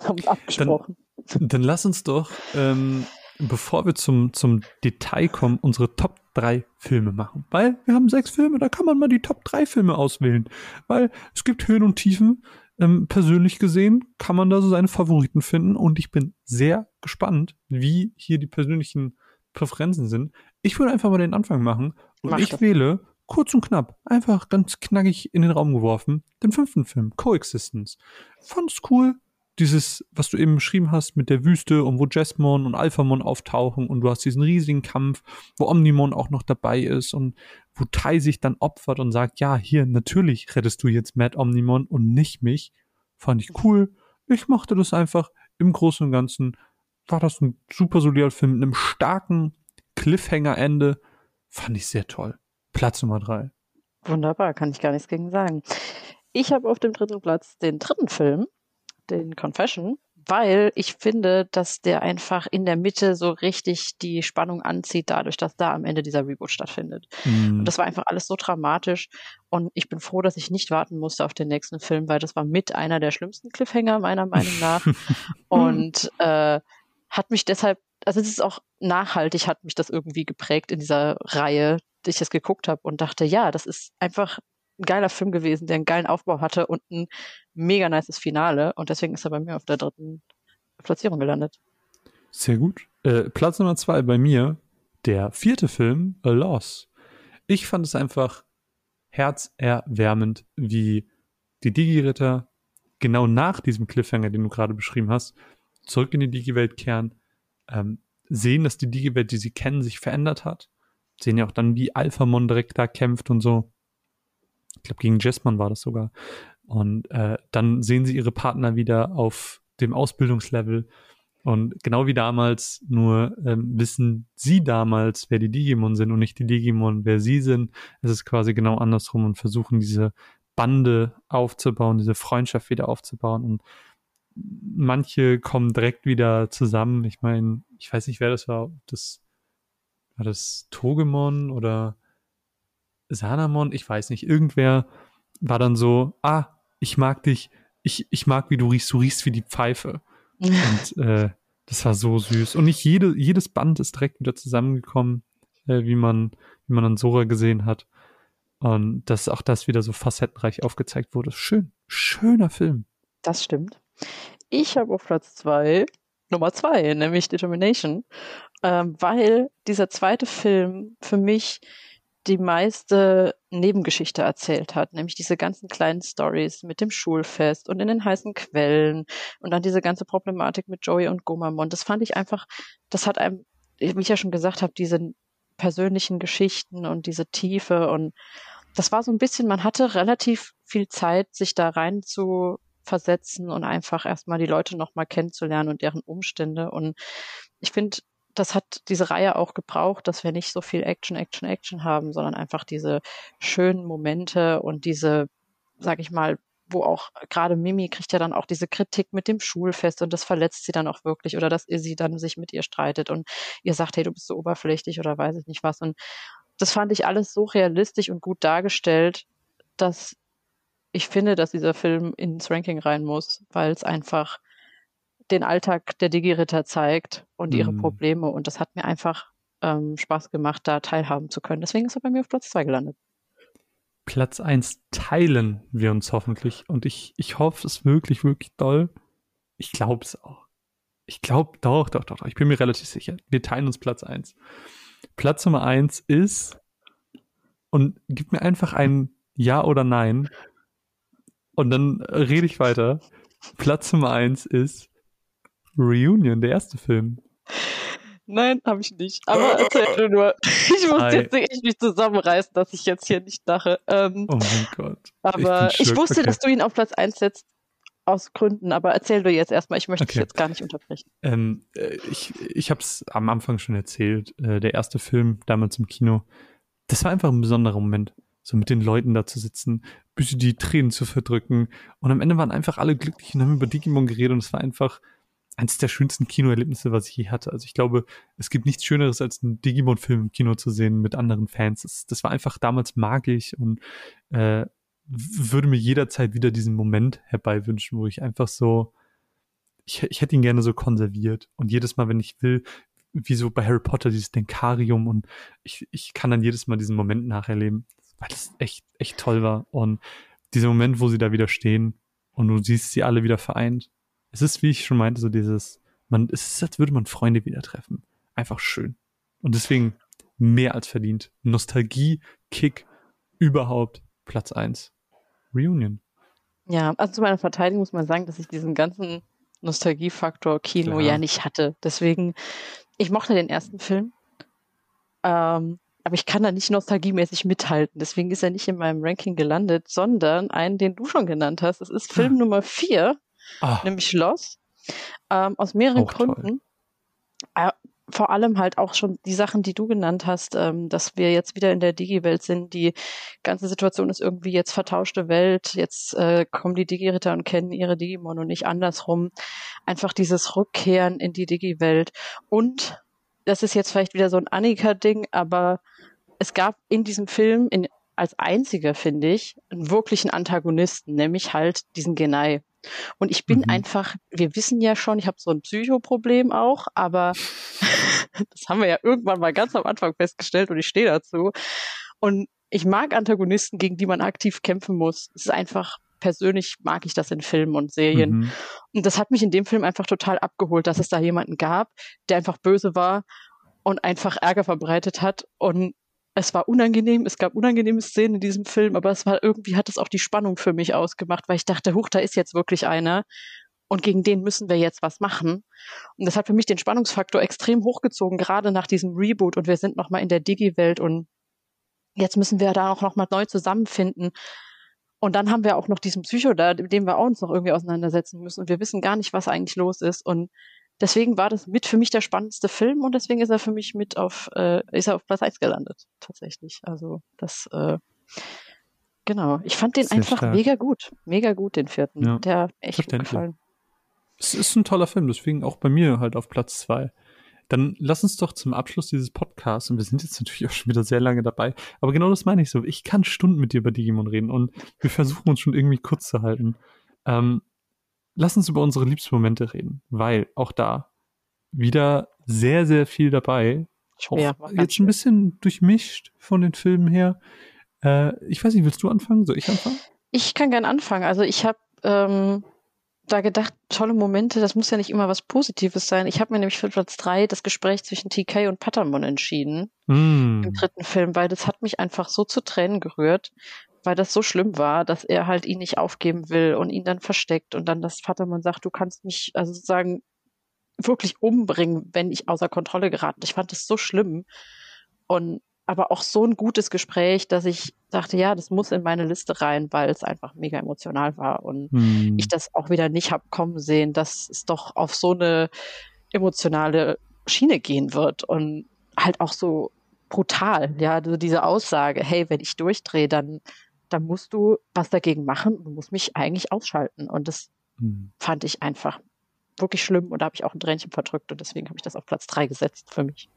[SPEAKER 2] Haben abgesprochen.
[SPEAKER 1] Dann, dann, lass uns doch, ähm, bevor wir zum, zum Detail kommen, unsere Top 3 Filme machen. Weil wir haben sechs Filme, da kann man mal die Top 3 Filme auswählen. Weil es gibt Höhen und Tiefen ähm, persönlich gesehen kann man da so seine Favoriten finden und ich bin sehr gespannt, wie hier die persönlichen Präferenzen sind. Ich würde einfach mal den Anfang machen und Mach ich das. wähle kurz und knapp, einfach ganz knackig in den Raum geworfen, den fünften Film, Coexistence. Fand's cool, dieses, was du eben beschrieben hast mit der Wüste und wo Jesmon und Alphamon auftauchen und du hast diesen riesigen Kampf, wo Omnimon auch noch dabei ist und wo Tai sich dann opfert und sagt, ja, hier, natürlich rettest du jetzt Mad Omnimon und nicht mich. Fand ich cool. Ich mochte das einfach. Im Großen und Ganzen war das ein super solider Film mit einem starken Cliffhanger-Ende. Fand ich sehr toll. Platz Nummer drei.
[SPEAKER 2] Wunderbar, kann ich gar nichts gegen sagen. Ich habe auf dem dritten Platz den dritten Film, den Confession, weil ich finde, dass der einfach in der Mitte so richtig die Spannung anzieht, dadurch, dass da am Ende dieser Reboot stattfindet. Mm. Und das war einfach alles so dramatisch. Und ich bin froh, dass ich nicht warten musste auf den nächsten Film, weil das war mit einer der schlimmsten Cliffhanger, meiner Meinung nach. und äh, hat mich deshalb, also es ist auch nachhaltig, hat mich das irgendwie geprägt in dieser Reihe, die ich das geguckt habe und dachte, ja, das ist einfach ein geiler Film gewesen, der einen geilen Aufbau hatte und ein mega nices Finale. Und deswegen ist er bei mir auf der dritten Platzierung gelandet.
[SPEAKER 1] Sehr gut. Äh, Platz Nummer zwei bei mir, der vierte Film, A Loss. Ich fand es einfach herzerwärmend, wie die Digi-Ritter genau nach diesem Cliffhanger, den du gerade beschrieben hast, zurück in die Digi-Welt kehren, ähm, sehen, dass die Digi-Welt, die sie kennen, sich verändert hat. Sehen ja auch dann, wie Alphamon direkt da kämpft und so ich glaube gegen Jessman war das sogar. Und äh, dann sehen sie ihre Partner wieder auf dem Ausbildungslevel. Und genau wie damals, nur ähm, wissen sie damals, wer die Digimon sind und nicht die Digimon, wer sie sind. Es ist quasi genau andersrum und versuchen diese Bande aufzubauen, diese Freundschaft wieder aufzubauen. Und manche kommen direkt wieder zusammen. Ich meine, ich weiß nicht, wer das war. Das war das Togemon oder Sanamon? Ich weiß nicht. Irgendwer war dann so, ah, ich mag dich, ich, ich mag, wie du riechst, du riechst wie die Pfeife. Und äh, das war so süß. Und nicht jede, jedes Band ist direkt wieder zusammengekommen, äh, wie man, wie man an Sora gesehen hat. Und dass auch das wieder so facettenreich aufgezeigt wurde. Schön. Schöner Film.
[SPEAKER 2] Das stimmt. Ich habe auf Platz zwei Nummer zwei, nämlich Determination, ähm, weil dieser zweite Film für mich die meiste Nebengeschichte erzählt hat, nämlich diese ganzen kleinen Stories mit dem Schulfest und in den heißen Quellen und dann diese ganze Problematik mit Joey und Gomamon. Das fand ich einfach, das hat einem, wie ich ja schon gesagt habe, diese persönlichen Geschichten und diese Tiefe und das war so ein bisschen, man hatte relativ viel Zeit, sich da rein zu versetzen und einfach erstmal die Leute nochmal kennenzulernen und deren Umstände. Und ich finde, das hat diese Reihe auch gebraucht, dass wir nicht so viel Action, Action, Action haben, sondern einfach diese schönen Momente und diese, sag ich mal, wo auch gerade Mimi kriegt ja dann auch diese Kritik mit dem Schulfest und das verletzt sie dann auch wirklich oder dass sie dann sich mit ihr streitet und ihr sagt, hey, du bist so oberflächlich oder weiß ich nicht was. Und das fand ich alles so realistisch und gut dargestellt, dass ich finde, dass dieser Film ins Ranking rein muss, weil es einfach den Alltag der Digi-Ritter zeigt und ihre mhm. Probleme. Und das hat mir einfach ähm, Spaß gemacht, da teilhaben zu können. Deswegen ist er bei mir auf Platz 2 gelandet.
[SPEAKER 1] Platz 1 teilen wir uns hoffentlich. Und ich, ich hoffe es wirklich, wirklich doll. Ich glaube es auch. Ich glaube, doch, doch, doch, doch. Ich bin mir relativ sicher. Wir teilen uns Platz 1. Platz Nummer 1 ist, und gib mir einfach ein Ja oder Nein. Und dann rede ich weiter. Platz Nummer 1 ist Reunion, der erste Film.
[SPEAKER 2] Nein, habe ich nicht. Aber erzähl nur. Ich muss Hi. jetzt echt mich zusammenreißen, dass ich jetzt hier nicht lache. Ähm,
[SPEAKER 1] oh mein Gott.
[SPEAKER 2] Aber ich, ich wusste, okay. dass du ihn auf Platz 1 setzt. Aus Gründen, aber erzähl du jetzt erstmal, ich möchte okay. dich jetzt gar nicht unterbrechen.
[SPEAKER 1] Ähm, äh, ich ich habe es am Anfang schon erzählt. Äh, der erste Film damals im Kino, das war einfach ein besonderer Moment so mit den Leuten da zu sitzen, bis die Tränen zu verdrücken. Und am Ende waren einfach alle glücklich und haben über Digimon geredet und es war einfach eines der schönsten Kinoerlebnisse, was ich je hatte. Also ich glaube, es gibt nichts Schöneres, als einen Digimon-Film im Kino zu sehen mit anderen Fans. Das, das war einfach damals magisch und äh, würde mir jederzeit wieder diesen Moment herbeiwünschen, wo ich einfach so, ich, ich hätte ihn gerne so konserviert. Und jedes Mal, wenn ich will, wie so bei Harry Potter, dieses Denkarium und ich, ich kann dann jedes Mal diesen Moment nacherleben, weil es echt, echt toll war. Und dieser Moment, wo sie da wieder stehen und du siehst sie alle wieder vereint es ist, wie ich schon meinte, so dieses, man, es ist, als würde man Freunde wieder treffen. Einfach schön. Und deswegen mehr als verdient. Nostalgie, Kick, überhaupt Platz eins. Reunion.
[SPEAKER 2] Ja, also zu meiner Verteidigung muss man sagen, dass ich diesen ganzen Nostalgiefaktor Kino Klar. ja nicht hatte. Deswegen, ich mochte den ersten Film. Ähm, aber ich kann da nicht nostalgiemäßig mithalten. Deswegen ist er nicht in meinem Ranking gelandet, sondern einen, den du schon genannt hast. Es ist Film ah. Nummer vier ah. nämlich Lost. Ähm, aus mehreren auch Gründen. Äh, vor allem halt auch schon die Sachen, die du genannt hast, ähm, dass wir jetzt wieder in der Digi-Welt sind. Die ganze Situation ist irgendwie jetzt vertauschte Welt. Jetzt äh, kommen die Digi-Ritter und kennen ihre Digimon und nicht andersrum. Einfach dieses Rückkehren in die Digi-Welt. Und das ist jetzt vielleicht wieder so ein Annika-Ding, aber es gab in diesem Film, in, als einziger, finde ich, einen wirklichen Antagonisten, nämlich halt diesen Genai. Und ich bin mhm. einfach, wir wissen ja schon, ich habe so ein Psychoproblem auch, aber das haben wir ja irgendwann mal ganz am Anfang festgestellt und ich stehe dazu. Und ich mag Antagonisten, gegen die man aktiv kämpfen muss. Es ist einfach, persönlich mag ich das in Filmen und Serien. Mhm. Und das hat mich in dem Film einfach total abgeholt, dass es da jemanden gab, der einfach böse war und einfach Ärger verbreitet hat. Und es war unangenehm, es gab unangenehme Szenen in diesem Film, aber es war irgendwie hat es auch die Spannung für mich ausgemacht, weil ich dachte, huch, da ist jetzt wirklich einer und gegen den müssen wir jetzt was machen. Und das hat für mich den Spannungsfaktor extrem hochgezogen, gerade nach diesem Reboot und wir sind nochmal in der Digi-Welt und jetzt müssen wir da auch nochmal neu zusammenfinden. Und dann haben wir auch noch diesen Psycho da, mit dem wir auch uns noch irgendwie auseinandersetzen müssen und wir wissen gar nicht, was eigentlich los ist und deswegen war das mit für mich der spannendste Film und deswegen ist er für mich mit auf, äh, ist er auf Platz 1 gelandet, tatsächlich. Also das, äh, genau. Ich fand den Sehr einfach stark. mega gut. Mega gut, den vierten. Ja, Der echt gut gefallen.
[SPEAKER 1] Es ist ein toller Film, deswegen auch bei mir halt auf Platz zwei. Dann lass uns doch zum Abschluss dieses Podcasts, und wir sind jetzt natürlich auch schon wieder sehr lange dabei, aber genau das meine ich so. Ich kann Stunden mit dir über Digimon reden und wir versuchen uns schon irgendwie kurz zu halten. Ähm, lass uns über unsere Liebsmomente reden, weil auch da wieder sehr, sehr viel dabei. Schwer, auch jetzt ein bisschen durchmischt von den Filmen her. Äh, ich weiß nicht, willst du anfangen? Soll ich anfangen?
[SPEAKER 2] Ich kann gern anfangen. Also ich habe ähm, da gedacht, tolle Momente, das muss ja nicht immer was Positives sein. Ich habe mir nämlich für Platz drei das Gespräch zwischen TK und Patamon entschieden mm. im dritten Film, weil das hat mich einfach so zu Tränen gerührt, weil das so schlimm war, dass er halt ihn nicht aufgeben will und ihn dann versteckt und dann das Patamon sagt, du kannst mich also sozusagen wirklich umbringen, wenn ich außer Kontrolle gerate. Ich fand das so schlimm und aber auch so ein gutes Gespräch, dass ich dachte, ja, das muss in meine Liste rein, weil es einfach mega emotional war und hm. ich das auch wieder nicht hab kommen sehen, dass es doch auf so eine emotionale Schiene gehen wird und halt auch so brutal, ja, also diese Aussage, hey, wenn ich durchdrehe, dann, dann musst du was dagegen machen, du musst mich eigentlich ausschalten und das hm. fand ich einfach wirklich schlimm und da habe ich auch ein Tränchen verdrückt und deswegen habe ich das auf Platz drei gesetzt für mich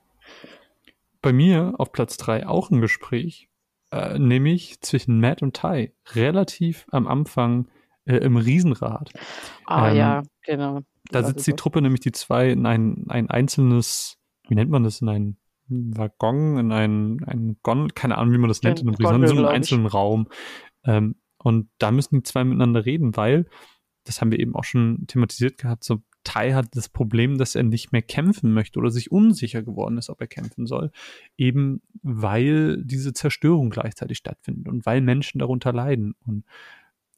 [SPEAKER 1] bei mir auf Platz drei auch ein Gespräch, äh, nämlich zwischen Matt und Ty, relativ am Anfang äh, im Riesenrad.
[SPEAKER 2] Ah ähm, ja, genau.
[SPEAKER 1] Da sitzt die Truppe nämlich die zwei in ein, ein einzelnes, wie nennt man das, in ein Waggon, in ein, ein Gon, keine Ahnung, wie man das nennt, in einem, in so einem einzelnen Raum. Ähm, und da müssen die zwei miteinander reden, weil, das haben wir eben auch schon thematisiert gehabt, so Tai hat das Problem, dass er nicht mehr kämpfen möchte oder sich unsicher geworden ist, ob er kämpfen soll, eben weil diese Zerstörung gleichzeitig stattfindet und weil Menschen darunter leiden. Und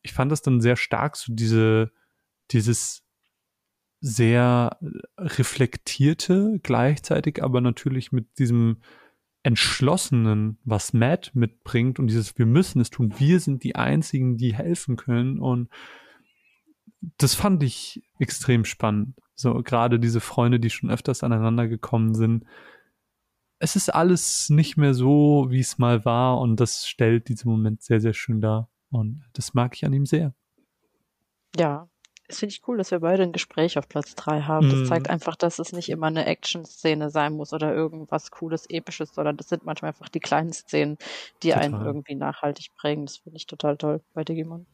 [SPEAKER 1] ich fand das dann sehr stark, so diese, dieses sehr reflektierte, gleichzeitig aber natürlich mit diesem Entschlossenen, was Matt mitbringt und dieses Wir müssen es tun, wir sind die Einzigen, die helfen können und das fand ich extrem spannend. So gerade diese Freunde, die schon öfters aneinander gekommen sind. Es ist alles nicht mehr so, wie es mal war und das stellt diesen Moment sehr, sehr schön dar. Und das mag ich an ihm sehr.
[SPEAKER 2] Ja, das finde ich cool, dass wir beide ein Gespräch auf Platz 3 haben. Das zeigt einfach, dass es nicht immer eine Action-Szene sein muss oder irgendwas Cooles, Episches, sondern das sind manchmal einfach die kleinen Szenen, die total. einen irgendwie nachhaltig prägen. Das finde ich total toll bei Digimon.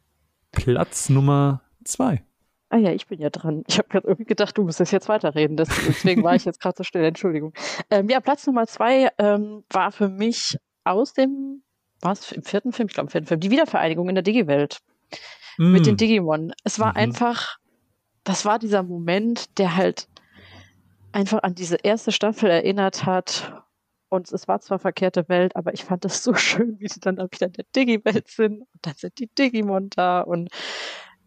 [SPEAKER 1] Platz Nummer zwei.
[SPEAKER 2] Ah ja, ich bin ja dran. Ich habe gerade irgendwie gedacht, du müsstest jetzt weiterreden. Deswegen war ich jetzt gerade so still. Entschuldigung. Ähm, ja, Platz Nummer zwei ähm, war für mich aus dem, was im vierten Film? Ich glaube im vierten Film, die Wiedervereinigung in der Digi-Welt mm. mit den Digimon. Es war mhm. einfach, das war dieser Moment, der halt einfach an diese erste Staffel erinnert hat. Und es war zwar verkehrte Welt, aber ich fand es so schön, wie sie dann wieder in der Digi-Welt sind. Und dann sind die Digimon da und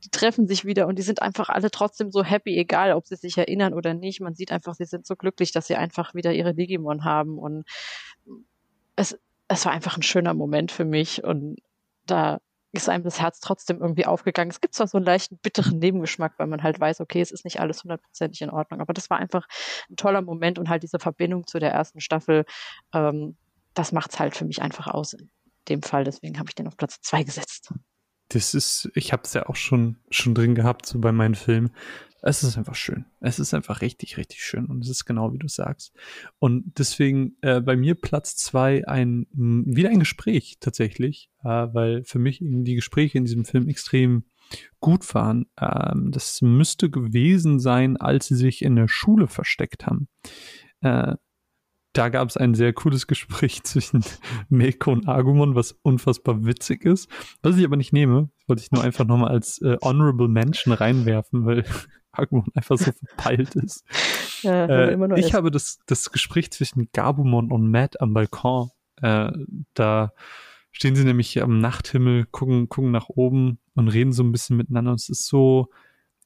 [SPEAKER 2] die treffen sich wieder und die sind einfach alle trotzdem so happy, egal ob sie sich erinnern oder nicht. Man sieht einfach, sie sind so glücklich, dass sie einfach wieder ihre Digimon haben und es, es war einfach ein schöner Moment für mich und da ist einem das Herz trotzdem irgendwie aufgegangen. Es gibt zwar so einen leichten bitteren Nebengeschmack, weil man halt weiß, okay, es ist nicht alles hundertprozentig in Ordnung, aber das war einfach ein toller Moment und halt diese Verbindung zu der ersten Staffel, ähm, das macht's halt für mich einfach aus in dem Fall. Deswegen habe ich den auf Platz zwei gesetzt
[SPEAKER 1] das ist, ich habe es ja auch schon, schon drin gehabt, so bei meinen Filmen. Es ist einfach schön. Es ist einfach richtig, richtig schön. Und es ist genau wie du sagst. Und deswegen äh, bei mir Platz zwei ein, wieder ein Gespräch tatsächlich, äh, weil für mich die Gespräche in diesem Film extrem gut waren. Ähm, das müsste gewesen sein, als sie sich in der Schule versteckt haben. Äh, da gab es ein sehr cooles Gespräch zwischen Meko und Agumon, was unfassbar witzig ist. Was ich aber nicht nehme, wollte ich nur einfach nochmal als äh, Honorable Mention reinwerfen, weil Agumon einfach so verpeilt ist. Ja, äh, ich habe das, das Gespräch zwischen Gabumon und Matt am Balkon. Äh, da stehen sie nämlich am Nachthimmel, gucken, gucken nach oben und reden so ein bisschen miteinander. Und es ist so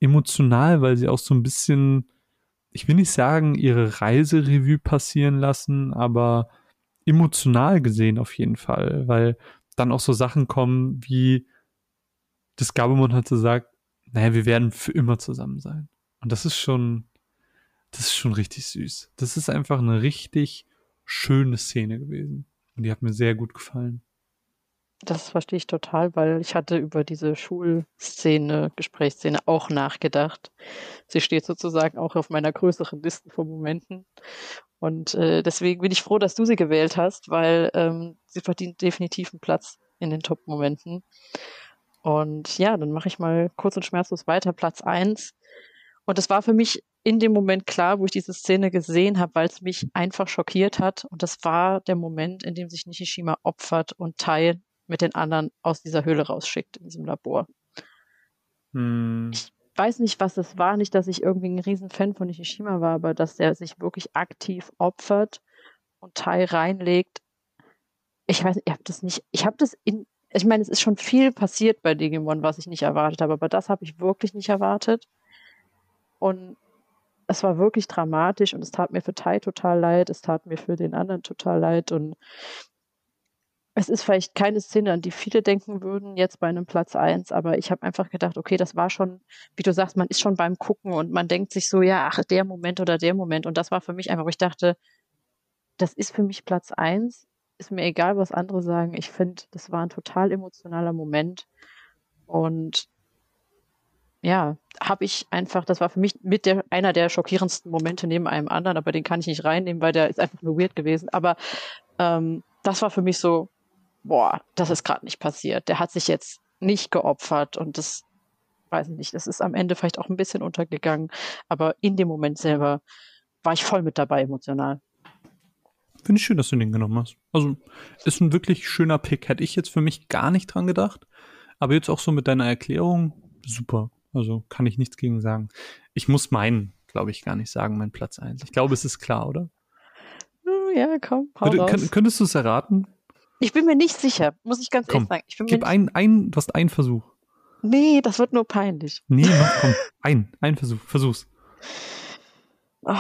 [SPEAKER 1] emotional, weil sie auch so ein bisschen ich will nicht sagen, ihre Reiserevue passieren lassen, aber emotional gesehen auf jeden Fall, weil dann auch so Sachen kommen wie das Gabumon hat gesagt, naja, wir werden für immer zusammen sein. Und das ist schon, das ist schon richtig süß. Das ist einfach eine richtig schöne Szene gewesen. Und die hat mir sehr gut gefallen.
[SPEAKER 2] Das verstehe ich total, weil ich hatte über diese Schulszene, Gesprächsszene auch nachgedacht. Sie steht sozusagen auch auf meiner größeren Liste von Momenten. Und äh, deswegen bin ich froh, dass du sie gewählt hast, weil ähm, sie verdient definitiv einen Platz in den Top-Momenten. Und ja, dann mache ich mal kurz und schmerzlos weiter. Platz eins. Und das war für mich in dem Moment klar, wo ich diese Szene gesehen habe, weil es mich einfach schockiert hat. Und das war der Moment, in dem sich Nishishima opfert und Tai mit den anderen aus dieser Höhle rausschickt, in diesem Labor. Hm. Ich weiß nicht, was es war, nicht, dass ich irgendwie ein Riesenfan von Nishishima war, aber dass er sich wirklich aktiv opfert und Tai reinlegt. Ich weiß, ich habe das nicht, ich habe das in, ich meine, es ist schon viel passiert bei Digimon, was ich nicht erwartet habe, aber das habe ich wirklich nicht erwartet. Und es war wirklich dramatisch und es tat mir für Tai total leid, es tat mir für den anderen total leid und es ist vielleicht keine Szene, an die viele denken würden, jetzt bei einem Platz 1, aber ich habe einfach gedacht, okay, das war schon, wie du sagst, man ist schon beim Gucken und man denkt sich so, ja, ach, der Moment oder der Moment. Und das war für mich einfach, wo ich dachte, das ist für mich Platz 1. Ist mir egal, was andere sagen. Ich finde, das war ein total emotionaler Moment. Und ja, habe ich einfach, das war für mich mit der, einer der schockierendsten Momente neben einem anderen, aber den kann ich nicht reinnehmen, weil der ist einfach nur weird gewesen. Aber ähm, das war für mich so, boah, das ist gerade nicht passiert. Der hat sich jetzt nicht geopfert und das weiß ich nicht, das ist am Ende vielleicht auch ein bisschen untergegangen, aber in dem Moment selber war ich voll mit dabei emotional.
[SPEAKER 1] Finde ich schön, dass du den genommen hast. Also ist ein wirklich schöner Pick. Hätte ich jetzt für mich gar nicht dran gedacht. Aber jetzt auch so mit deiner Erklärung, super. Also kann ich nichts gegen sagen. Ich muss meinen, glaube ich, gar nicht sagen, mein Platz 1. Ich glaube, es ist klar, oder?
[SPEAKER 2] Ja, komm, hau
[SPEAKER 1] raus. Könntest du es erraten?
[SPEAKER 2] Ich bin mir nicht sicher, muss ich ganz
[SPEAKER 1] komm,
[SPEAKER 2] ehrlich sagen. Ich bin
[SPEAKER 1] gib ein, ein, du hast einen Versuch.
[SPEAKER 2] Nee, das wird nur peinlich.
[SPEAKER 1] Nee, mach, komm, ein, ein Versuch, versuch's.
[SPEAKER 2] Oh,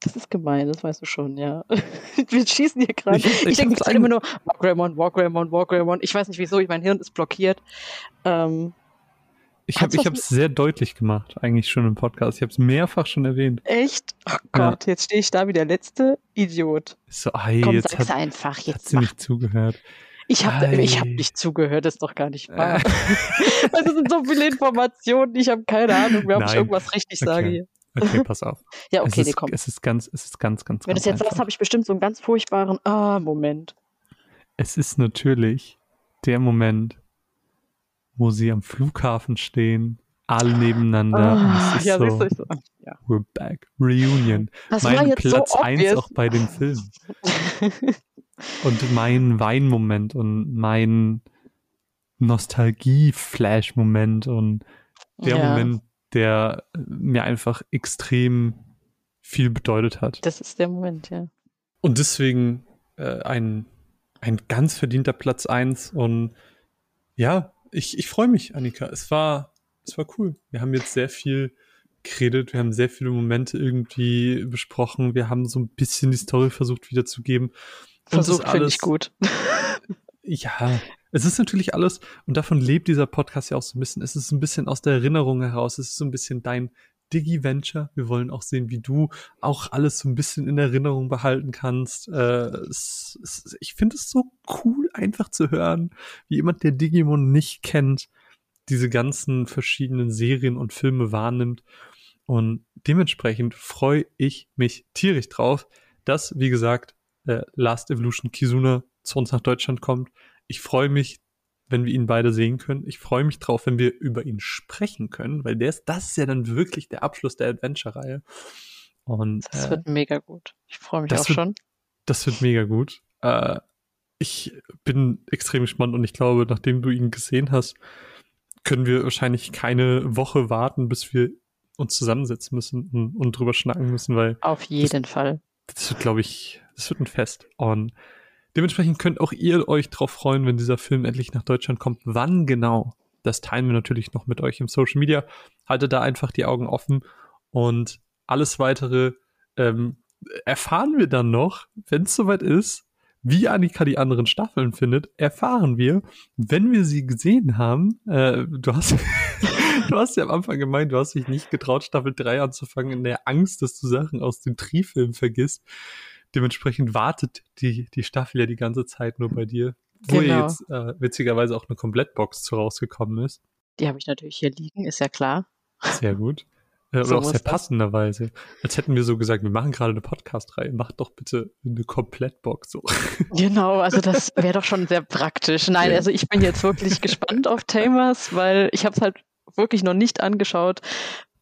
[SPEAKER 2] das ist gemein, das weißt du schon, ja. Wir schießen hier gerade. Ich, ich, ich denke immer nur, Walkramon, Walkramon, Walkramon. Ich weiß nicht wieso, mein Hirn ist blockiert. Ähm,
[SPEAKER 1] ich habe es sehr deutlich gemacht, eigentlich schon im Podcast. Ich habe es mehrfach schon erwähnt.
[SPEAKER 2] Echt? Oh Gott, ja. jetzt stehe ich da wie der letzte Idiot.
[SPEAKER 1] So, ey,
[SPEAKER 2] Komm,
[SPEAKER 1] jetzt
[SPEAKER 2] hat, einfach. Jetzt
[SPEAKER 1] hat sie nicht zugehört.
[SPEAKER 2] Ich habe hab nicht zugehört, das ist doch gar nicht wahr. das sind so viele Informationen, ich habe keine Ahnung, ob ich irgendwas richtig
[SPEAKER 1] okay.
[SPEAKER 2] sage hier.
[SPEAKER 1] Okay, pass auf.
[SPEAKER 2] ja, okay,
[SPEAKER 1] es ist,
[SPEAKER 2] komm.
[SPEAKER 1] Es ist ganz, es ist ganz, ganz,
[SPEAKER 2] Wenn du es jetzt sagst, habe ich bestimmt so einen ganz furchtbaren Ah-Moment.
[SPEAKER 1] Es ist natürlich der Moment, wo sie am Flughafen stehen alle nebeneinander.
[SPEAKER 2] Ah, ja,
[SPEAKER 1] so,
[SPEAKER 2] siehst du, so. ja.
[SPEAKER 1] We're back. Reunion.
[SPEAKER 2] Das
[SPEAKER 1] mein Platz
[SPEAKER 2] so
[SPEAKER 1] 1 auch bei dem Film. und mein Weinmoment und mein Nostalgie-Flash-Moment und der ja. Moment, der mir einfach extrem viel bedeutet hat.
[SPEAKER 2] Das ist der Moment, ja.
[SPEAKER 1] Und deswegen äh, ein, ein ganz verdienter Platz 1 und ja, ich, ich freue mich, Annika. Es war, es war cool. Wir haben jetzt sehr viel geredet, wir haben sehr viele Momente irgendwie besprochen, wir haben so ein bisschen die Story versucht wiederzugeben.
[SPEAKER 2] Versucht finde ich gut.
[SPEAKER 1] ja, es ist natürlich alles, und davon lebt dieser Podcast ja auch so ein bisschen, es ist ein bisschen aus der Erinnerung heraus, es ist so ein bisschen dein Digi-Venture. Wir wollen auch sehen, wie du auch alles so ein bisschen in Erinnerung behalten kannst. Äh, es, es, ich finde es so cool, einfach zu hören, wie jemand, der Digimon nicht kennt, diese ganzen verschiedenen Serien und Filme wahrnimmt. Und dementsprechend freue ich mich tierisch drauf, dass, wie gesagt, äh, Last Evolution Kizuna zu uns nach Deutschland kommt. Ich freue mich, wenn wir ihn beide sehen können. Ich freue mich drauf, wenn wir über ihn sprechen können, weil der ist, das ist ja dann wirklich der Abschluss der Adventure-Reihe. Und
[SPEAKER 2] das äh, wird mega gut. Ich freue mich auch
[SPEAKER 1] wird,
[SPEAKER 2] schon.
[SPEAKER 1] Das wird mega gut. Äh, ich bin extrem gespannt und ich glaube, nachdem du ihn gesehen hast, können wir wahrscheinlich keine Woche warten, bis wir uns zusammensetzen müssen und, und drüber schnacken müssen, weil.
[SPEAKER 2] Auf jeden
[SPEAKER 1] das,
[SPEAKER 2] Fall.
[SPEAKER 1] Das wird, glaube ich, das wird ein Fest. Und dementsprechend könnt auch ihr euch drauf freuen, wenn dieser Film endlich nach Deutschland kommt. Wann genau? Das teilen wir natürlich noch mit euch im Social Media. Haltet da einfach die Augen offen und alles weitere ähm, erfahren wir dann noch, wenn es soweit ist. Wie Annika die anderen Staffeln findet, erfahren wir, wenn wir sie gesehen haben. Äh, du hast, du hast ja am Anfang gemeint, du hast dich nicht getraut, Staffel 3 anzufangen, in der Angst, dass du Sachen aus dem Tri-Film vergisst. Dementsprechend wartet die, die Staffel ja die ganze Zeit nur bei dir. wo genau. jetzt äh, witzigerweise auch eine Komplettbox zu rausgekommen ist.
[SPEAKER 2] Die habe ich natürlich hier liegen, ist ja klar.
[SPEAKER 1] Sehr gut. Äh, oder so auch sehr passenderweise. Als hätten wir so gesagt, wir machen gerade eine Podcast-Reihe, macht doch bitte eine Komplettbox so.
[SPEAKER 2] Genau, also das wäre doch schon sehr praktisch. Nein, ja. also ich bin jetzt wirklich gespannt auf Tamers, weil ich habe es halt wirklich noch nicht angeschaut,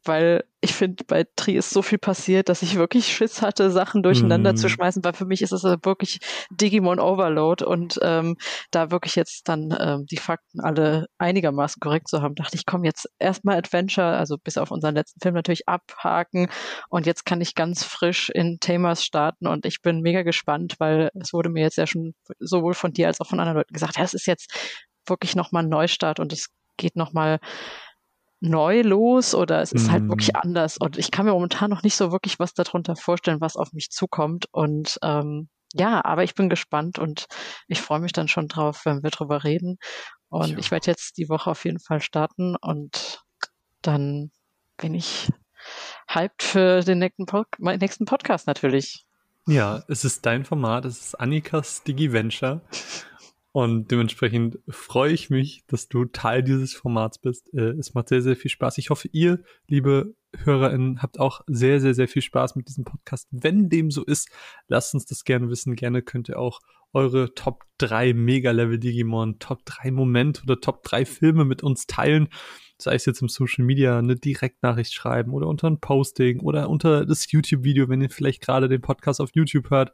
[SPEAKER 2] weil ich finde, bei Tri ist so viel passiert, dass ich wirklich Schiss hatte, Sachen durcheinander mm. zu mhm. schmeißen, weil für mich ist es wirklich Digimon Overload und ähm, da wirklich jetzt dann ähm, die Fakten alle einigermaßen korrekt zu haben, dachte ich, komm jetzt erstmal Adventure, also bis auf unseren letzten Film natürlich abhaken und jetzt kann ich ganz frisch in Tamers starten und ich bin mega gespannt, weil es wurde mir jetzt ja schon sowohl von dir als auch von anderen Leuten gesagt, ja, es ist jetzt wirklich nochmal ein Neustart und es geht nochmal neu los oder es ist mm. halt wirklich mhm. anders. Und ich kann mir momentan noch nicht so wirklich was darunter vorstellen, was auf mich zukommt. Und ähm, ja, aber ich bin gespannt und ich freue mich dann schon drauf, wenn wir drüber reden. Und ja. ich werde jetzt die Woche auf jeden Fall starten und dann bin ich hyped für den nächsten, Pod nächsten Podcast natürlich.
[SPEAKER 1] Ja, es ist dein Format, es ist Annikas Digi-Venture. Und dementsprechend freue ich mich, dass du Teil dieses Formats bist. Äh, es macht sehr, sehr viel Spaß. Ich hoffe, ihr, liebe HörerInnen, habt auch sehr, sehr, sehr viel Spaß mit diesem Podcast. Wenn dem so ist, lasst uns das gerne wissen. Gerne könnt ihr auch eure Top 3 Mega-Level Digimon, Top 3 Momente oder Top 3 Filme mit uns teilen. Sei es jetzt im Social Media eine Direktnachricht schreiben oder unter ein Posting oder unter das YouTube-Video, wenn ihr vielleicht gerade den Podcast auf YouTube hört.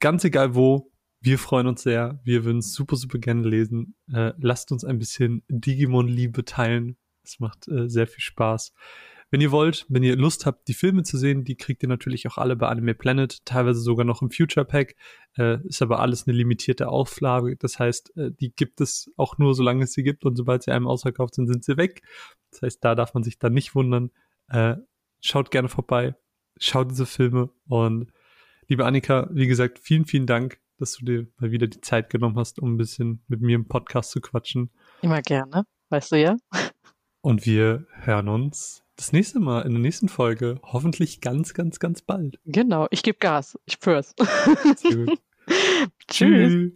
[SPEAKER 1] Ganz egal wo, wir freuen uns sehr. Wir würden es super, super gerne lesen. Äh, lasst uns ein bisschen Digimon-Liebe teilen. Es macht äh, sehr viel Spaß. Wenn ihr wollt, wenn ihr Lust habt, die Filme zu sehen, die kriegt ihr natürlich auch alle bei Anime Planet, teilweise sogar noch im Future Pack. Äh, ist aber alles eine limitierte Auflage. Das heißt, äh, die gibt es auch nur, solange es sie gibt und sobald sie einem ausverkauft sind, sind sie weg. Das heißt, da darf man sich dann nicht wundern. Äh, schaut gerne vorbei, schaut diese Filme und liebe Annika, wie gesagt, vielen, vielen Dank dass du dir mal wieder die Zeit genommen hast, um ein bisschen mit mir im Podcast zu quatschen.
[SPEAKER 2] Immer gerne, weißt du ja.
[SPEAKER 1] Und wir hören uns das nächste Mal in der nächsten Folge. Hoffentlich ganz, ganz, ganz bald.
[SPEAKER 2] Genau, ich gebe Gas. Ich spür's. Tschüss.